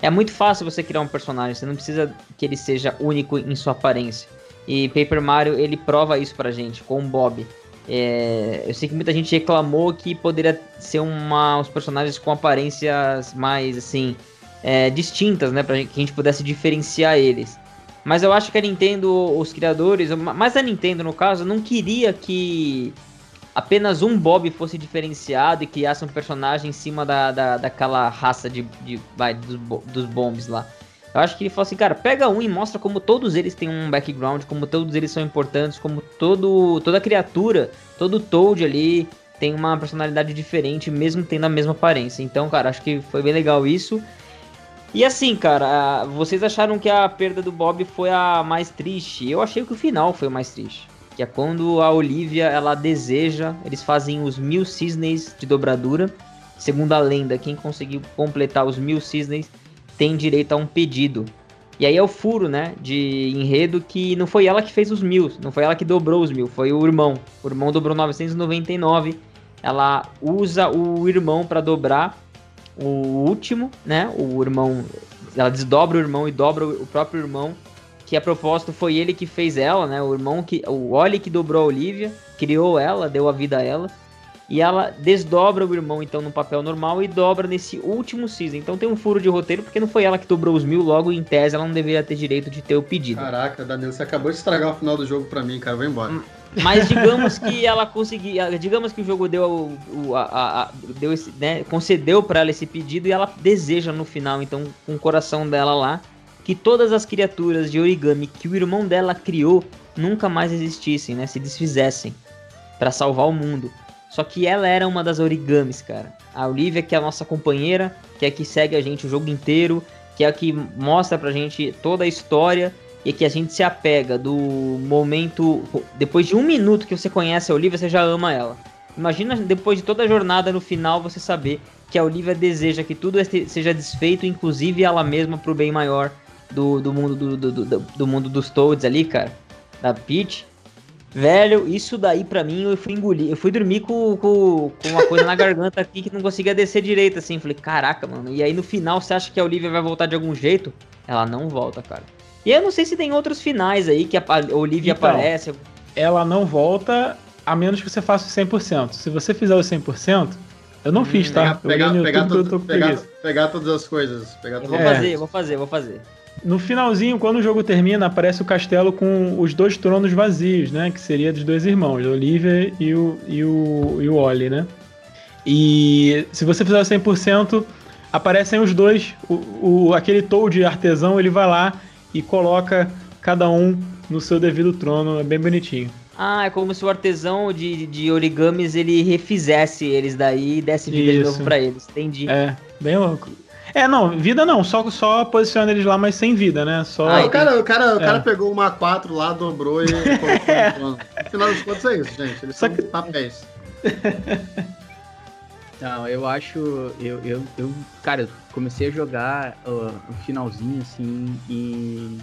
É muito fácil você criar um personagem, você não precisa que ele seja único em sua aparência. E Paper Mario ele prova isso pra gente com o Bob. É, eu sei que muita gente reclamou que poderia ser uma, os personagens com aparências mais assim é, distintas, né, para que a gente pudesse diferenciar eles. Mas eu acho que a Nintendo, os criadores, mais a Nintendo no caso, não queria que apenas um Bob fosse diferenciado e criasse um personagem em cima da, da, daquela raça de, de vai, dos, dos bombs lá. Eu acho que ele falou assim, cara, pega um e mostra como todos eles têm um background, como todos eles são importantes, como todo, toda criatura, todo Toad ali tem uma personalidade diferente, mesmo tendo a mesma aparência. Então, cara, acho que foi bem legal isso. E assim, cara, vocês acharam que a perda do Bob foi a mais triste? Eu achei que o final foi o mais triste que é quando a Olivia ela deseja, eles fazem os mil cisnes de dobradura. Segundo a lenda, quem conseguiu completar os mil cisnes tem direito a um pedido. E aí é o furo, né, de enredo que não foi ela que fez os mil, não foi ela que dobrou os mil, foi o irmão. O irmão dobrou 999. Ela usa o irmão para dobrar o último, né? O irmão, ela desdobra o irmão e dobra o próprio irmão que a propósito foi ele que fez ela, né? O irmão que. O Oli que dobrou a Olivia, criou ela, deu a vida a ela. E ela desdobra o irmão, então, no papel normal e dobra nesse último season. Então tem um furo de roteiro, porque não foi ela que dobrou os mil, logo em tese ela não deveria ter direito de ter o pedido. Caraca, Danilo, você acabou de estragar o final do jogo pra mim, cara. Vai embora. Hum, mas digamos que ela conseguiu. Digamos que o jogo deu. O, a, a, a, deu esse, né, concedeu para ela esse pedido e ela deseja no final, então, com o coração dela lá, que todas as criaturas de origami que o irmão dela criou nunca mais existissem, né? Se desfizessem para salvar o mundo. Só que ela era uma das origamis, cara. A Olivia, que é a nossa companheira, que é a que segue a gente o jogo inteiro, que é a que mostra pra gente toda a história e que a gente se apega do momento. Depois de um minuto que você conhece a Olivia, você já ama ela. Imagina depois de toda a jornada no final você saber que a Olivia deseja que tudo seja desfeito, inclusive ela mesma, pro bem maior do, do mundo do, do, do, do, mundo dos Toads ali, cara, da Peach. Velho, isso daí pra mim eu fui engolir. Eu fui dormir com, com, com uma coisa na garganta aqui que não conseguia descer direito, assim. Falei, caraca, mano. E aí no final você acha que a Olivia vai voltar de algum jeito? Ela não volta, cara. E eu não sei se tem outros finais aí que a Olivia então, aparece. Ela não volta a menos que você faça o 100%. Se você fizer o 100%, eu não hum, fiz, tá? Pegar, pegar, pegar, tudo, pegar, pegar, todas as coisas. Pegar eu vou fazer, eu vou fazer, eu vou fazer. No finalzinho, quando o jogo termina, aparece o castelo com os dois tronos vazios, né? Que seria dos dois irmãos, a Olivia e o, e o, e o Ollie, né? E se você fizer 100%, aparecem os dois. O, o, aquele Toad artesão, ele vai lá e coloca cada um no seu devido trono. É bem bonitinho. Ah, é como se o artesão de, de origamis ele refizesse eles daí e desse vida Isso. de novo pra eles. Entendi. É, bem louco. É, não, vida não, só, só posiciona eles lá, mas sem vida, né? Só... Ah, o cara, o cara, o cara é. pegou uma 4 lá, dobrou e colocou é. no final das contas é isso, gente. Eles só são que... papéis. Não, eu acho. Eu, eu, eu cara, comecei a jogar uh, o finalzinho assim e.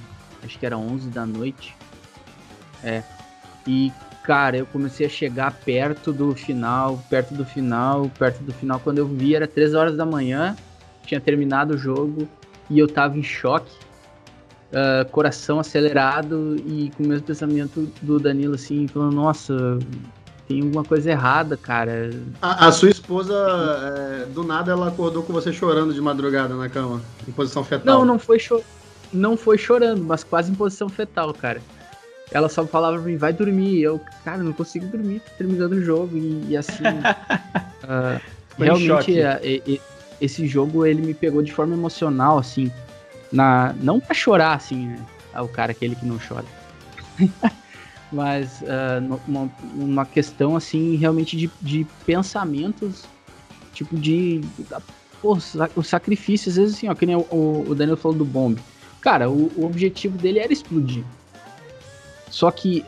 Acho que era 11 da noite. É. E, cara, eu comecei a chegar perto do final, perto do final, perto do final. Quando eu vi, era 3 horas da manhã tinha terminado o jogo e eu tava em choque, uh, coração acelerado e com o mesmo pensamento do Danilo, assim, falando, nossa, tem alguma coisa errada, cara. A, a sua esposa, é, do nada, ela acordou com você chorando de madrugada na cama, em posição fetal. Não, não foi, cho não foi chorando, mas quase em posição fetal, cara. Ela só falava pra mim, vai dormir. Eu, cara, não consigo dormir, terminando o jogo. E, e assim. uh, realmente, é, é, é, esse jogo ele me pegou de forma emocional, assim. Na, não pra chorar, assim, né? É o cara aquele que não chora. Mas uh, uma, uma questão, assim, realmente de, de pensamentos, tipo de. Pô, o sacrifício, às vezes assim, ó, que nem o, o Daniel falou do bombe. Cara, o, o objetivo dele era explodir. Só que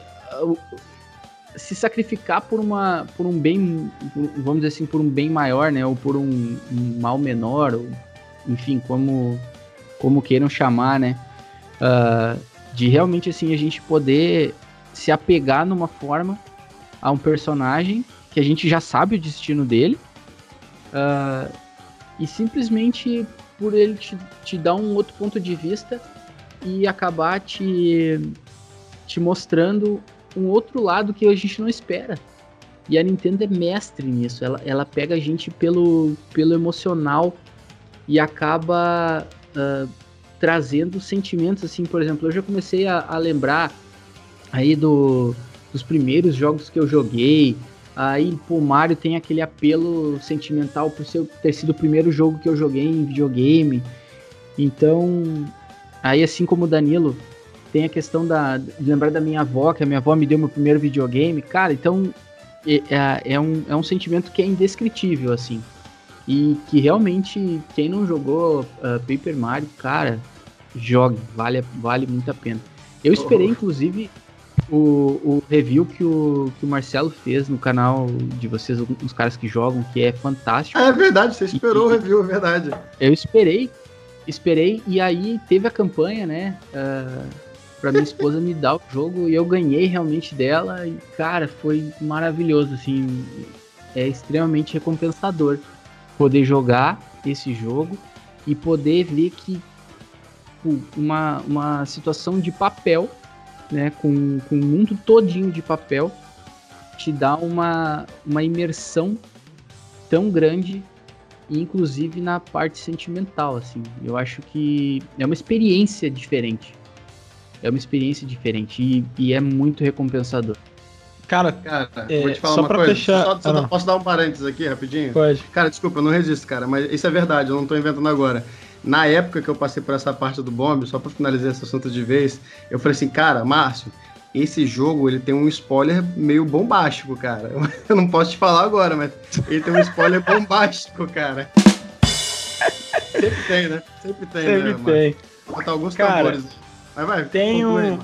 se sacrificar por uma por um bem vamos dizer assim por um bem maior né? Ou por um, um mal menor ou, enfim como como queiram chamar né? Uh, de realmente assim a gente poder se apegar numa forma a um personagem que a gente já sabe o destino dele uh, e simplesmente por ele te, te dar um outro ponto de vista e acabar te te mostrando um outro lado que a gente não espera. E a Nintendo é mestre nisso. Ela, ela pega a gente pelo, pelo emocional e acaba uh, trazendo sentimentos assim. Por exemplo, eu já comecei a, a lembrar aí do, dos primeiros jogos que eu joguei. Aí, pô, Mario tem aquele apelo sentimental por ser, ter sido o primeiro jogo que eu joguei em videogame. Então, aí assim como o Danilo, tem a questão da, de lembrar da minha avó, que a minha avó me deu meu primeiro videogame. Cara, então é, é, é, um, é um sentimento que é indescritível, assim. E que realmente, quem não jogou uh, Paper Mario, cara, jogue, vale, vale muito a pena. Eu esperei, oh. inclusive, o, o review que o, que o Marcelo fez no canal de vocês, os caras que jogam, que é fantástico. É verdade, você esperou e, o review, é verdade. Eu esperei, esperei, e aí teve a campanha, né? Uh, pra minha esposa me dar o jogo e eu ganhei realmente dela. E cara, foi maravilhoso assim, é extremamente recompensador poder jogar esse jogo e poder ver que uma, uma situação de papel, né, com, com mundo todinho de papel, te dá uma, uma imersão tão grande, inclusive na parte sentimental, assim. Eu acho que é uma experiência diferente é uma experiência diferente e, e é muito recompensador. Cara, cara é, vou te falar uma coisa. Fechar... Só, só ah, posso dar um parênteses aqui rapidinho? Pode. Cara, desculpa, eu não resisto, cara, mas isso é verdade, eu não tô inventando agora. Na época que eu passei por essa parte do bomb, só para finalizar esse assunto de vez, eu falei assim, cara, Márcio, esse jogo ele tem um spoiler meio bombástico, cara. Eu não posso te falar agora, mas ele tem um spoiler bombástico, cara. Sempre tem, né? Sempre tem, Sempre né? tem. Vou botar alguns cara, tambores. Vai, vai. Tem, um,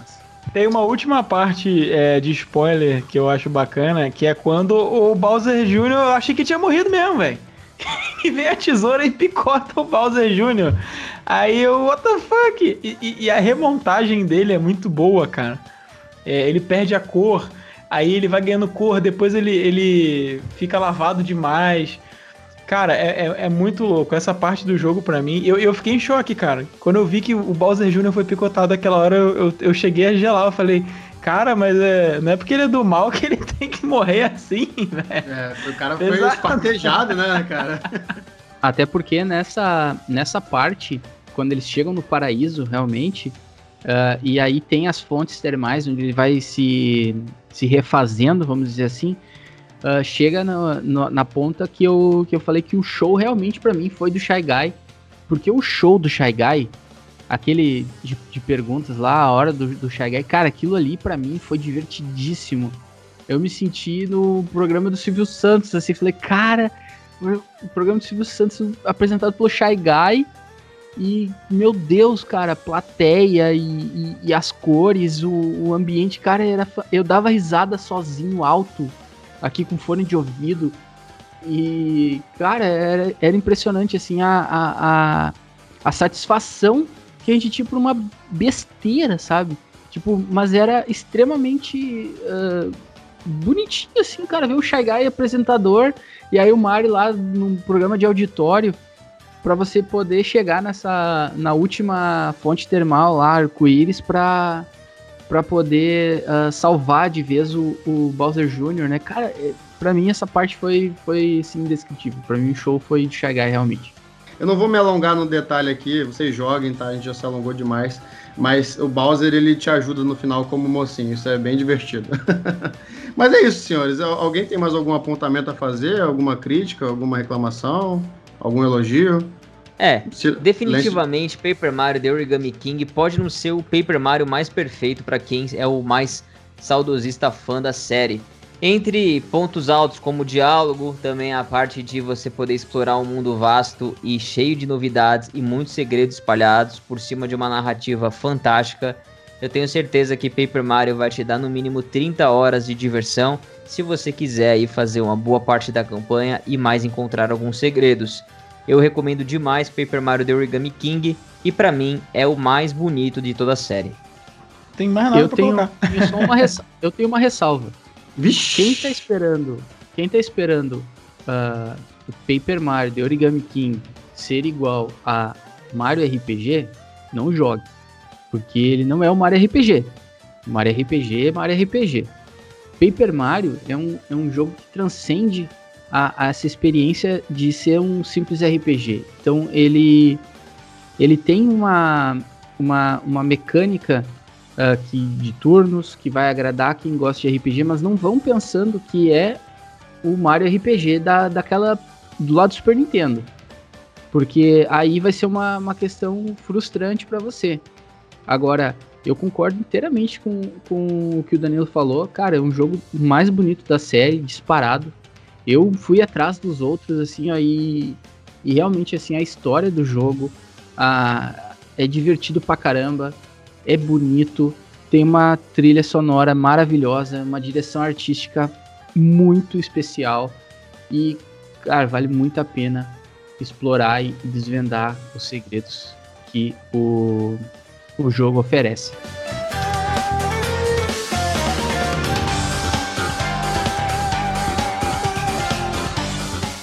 tem uma última parte é, de spoiler que eu acho bacana, que é quando o Bowser Jr. eu achei que tinha morrido mesmo, velho. e vem a tesoura e picota o Bowser Jr. Aí eu, what the fuck? E, e, e a remontagem dele é muito boa, cara. É, ele perde a cor. aí ele vai ganhando cor, depois ele, ele fica lavado demais. Cara, é, é, é, muito louco. Essa parte do jogo, para mim, eu, eu fiquei em choque, cara. Quando eu vi que o Bowser Jr. foi picotado aquela hora, eu, eu, eu cheguei a gelar. Eu falei, cara, mas é, não é porque ele é do mal que ele tem que morrer assim, velho. É, o cara foi Exato. espartejado, né, cara? Até porque nessa, nessa parte, quando eles chegam no paraíso, realmente, uh, e aí tem as fontes termais, onde ele vai se, se refazendo, vamos dizer assim, uh, chega no, no, na ponta que eu, que eu falei que o show realmente para mim foi do Shy Guy. Porque o show do Shy Guy, aquele de, de perguntas lá, a hora do, do Shy Guy, cara, aquilo ali para mim foi divertidíssimo. Eu me senti no programa do Silvio Santos, assim, falei, cara, o programa do Silvio Santos apresentado pelo Shy Guy. E, meu Deus, cara, plateia e, e, e as cores, o, o, ambiente, cara, era. Eu dava risada sozinho, alto, aqui com fone de ouvido. E, cara, era, era impressionante, assim, a, a, a, a satisfação que a gente tinha por uma besteira, sabe? Tipo, mas era extremamente uh, bonitinho, assim, cara, ver o Shy Guy apresentador e aí o Mario lá num programa de auditório para você poder chegar nessa na última fonte termal lá, arco-íris, para para poder uh, salvar de vez o, o Bowser Jr., né? Cara, é, para mim essa parte foi, foi assim, indescritível. Para mim o show foi de chegar realmente. Eu não vou me alongar no detalhe aqui, vocês joguem, tá? A gente já se alongou demais. Mas o Bowser ele te ajuda no final como mocinho, isso é bem divertido. mas é isso, senhores. Alguém tem mais algum apontamento a fazer? Alguma crítica, alguma reclamação? Algum elogio? É, definitivamente Paper Mario The Origami King pode não ser o Paper Mario mais perfeito para quem é o mais saudosista fã da série. Entre pontos altos como o diálogo, também a parte de você poder explorar um mundo vasto e cheio de novidades e muitos segredos espalhados por cima de uma narrativa fantástica. Eu tenho certeza que Paper Mario vai te dar no mínimo 30 horas de diversão se você quiser aí fazer uma boa parte da campanha e mais encontrar alguns segredos. Eu recomendo demais Paper Mario The Origami King e para mim é o mais bonito de toda a série. Tem mais nada eu pra tenho, uma eu tenho uma ressalva. Vixe. Quem tá esperando, quem tá esperando uh, o Paper Mario The Origami King ser igual a Mario RPG, não jogue. Porque ele não é o Mario RPG. Mario RPG é Mario RPG. Paper Mario é um, é um jogo que transcende a, a, essa experiência de ser um simples RPG. Então ele ele tem uma, uma, uma mecânica uh, que, de turnos que vai agradar quem gosta de RPG, mas não vão pensando que é o Mario RPG da, daquela do lado do Super Nintendo. Porque aí vai ser uma, uma questão frustrante para você. Agora, eu concordo inteiramente com, com o que o Danilo falou. Cara, é um jogo mais bonito da série, disparado eu fui atrás dos outros, assim, aí. E, realmente, assim, a história do jogo a, é divertido pra caramba, é bonito, tem uma trilha sonora maravilhosa, uma direção artística muito especial. E, cara, vale muito a pena explorar e desvendar os segredos que o, o jogo oferece.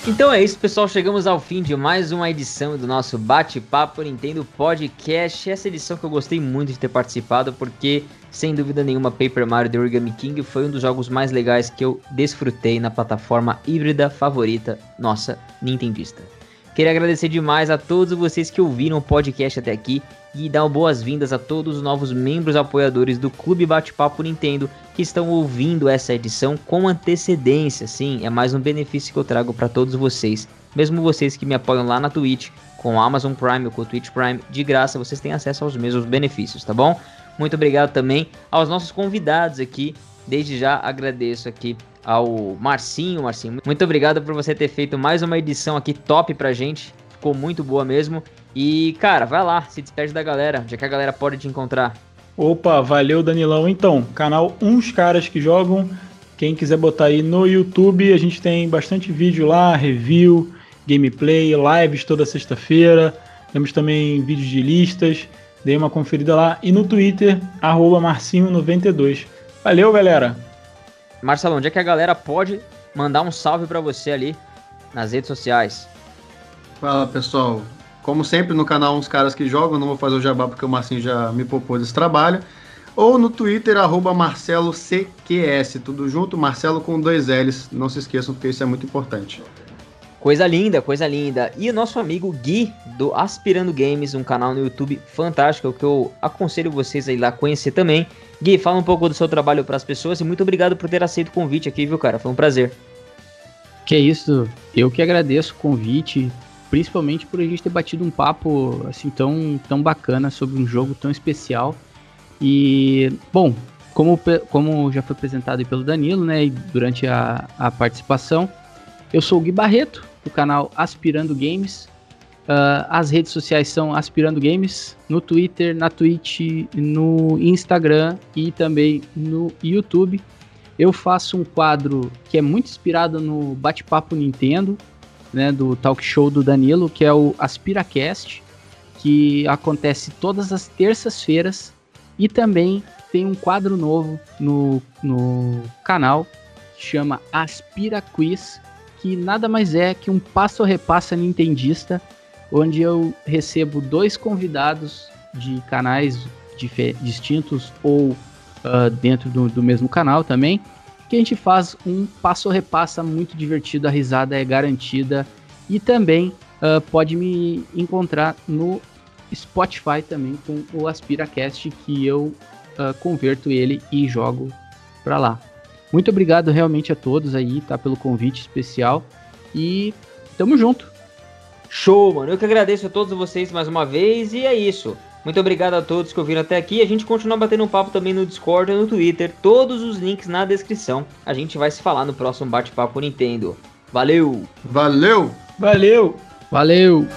Então é isso, pessoal. Chegamos ao fim de mais uma edição do nosso Bate-Papo Nintendo Podcast. Essa edição que eu gostei muito de ter participado, porque, sem dúvida nenhuma, Paper Mario The Origami King foi um dos jogos mais legais que eu desfrutei na plataforma híbrida favorita nossa Nintendista. Queria agradecer demais a todos vocês que ouviram o podcast até aqui e dar boas-vindas a todos os novos membros apoiadores do Clube Bate-Papo Nintendo que estão ouvindo essa edição com antecedência. Sim, é mais um benefício que eu trago para todos vocês. Mesmo vocês que me apoiam lá na Twitch, com o Amazon Prime ou com o Twitch Prime, de graça vocês têm acesso aos mesmos benefícios, tá bom? Muito obrigado também aos nossos convidados aqui. Desde já agradeço aqui ao Marcinho. Marcinho, muito obrigado por você ter feito mais uma edição aqui top pra gente. Ficou muito boa mesmo. E, cara, vai lá, se despede da galera, já que a galera pode te encontrar. Opa, valeu Danilão. Então, canal Uns Caras que Jogam. Quem quiser botar aí no YouTube, a gente tem bastante vídeo lá, review, gameplay, lives toda sexta-feira. Temos também vídeos de listas. Dê uma conferida lá. E no Twitter, arroba Marcinho92. Valeu, galera! Marcelo, onde é que a galera pode mandar um salve para você ali nas redes sociais? Fala pessoal, como sempre no canal Uns Caras Que Jogam, não vou fazer o jabá porque o Marcinho já me poupou desse trabalho. Ou no Twitter, arroba MarceloCQS, tudo junto, Marcelo com dois L's, não se esqueçam porque isso é muito importante. Coisa linda, coisa linda. E o nosso amigo Gui, do Aspirando Games, um canal no YouTube fantástico, que eu aconselho vocês a ir lá conhecer também. Gui, fala um pouco do seu trabalho para as pessoas e muito obrigado por ter aceito o convite aqui, viu, cara? Foi um prazer. Que é isso, eu que agradeço o convite, principalmente por a gente ter batido um papo assim tão, tão bacana sobre um jogo tão especial. E, bom, como, como já foi apresentado pelo Danilo, né, durante a, a participação, eu sou o Gui Barreto, do canal Aspirando Games. Uh, as redes sociais são Aspirando Games, no Twitter, na Twitch, no Instagram e também no YouTube. Eu faço um quadro que é muito inspirado no Bate-Papo Nintendo, né, do talk show do Danilo, que é o AspiraCast, que acontece todas as terças-feiras e também tem um quadro novo no, no canal que chama Aspira Quiz, que nada mais é que um passo repassa nintendista, onde eu recebo dois convidados de canais distintos ou uh, dentro do, do mesmo canal também, que a gente faz um passo repassa muito divertido, a risada é garantida e também uh, pode me encontrar no Spotify também com o AspiraCast, que eu uh, converto ele e jogo para lá. Muito obrigado realmente a todos aí, tá, pelo convite especial e tamo junto. Show, mano. Eu que agradeço a todos vocês mais uma vez e é isso. Muito obrigado a todos que ouviram até aqui. A gente continua batendo um papo também no Discord e no Twitter. Todos os links na descrição. A gente vai se falar no próximo bate-papo Nintendo. Valeu! Valeu! Valeu! Valeu!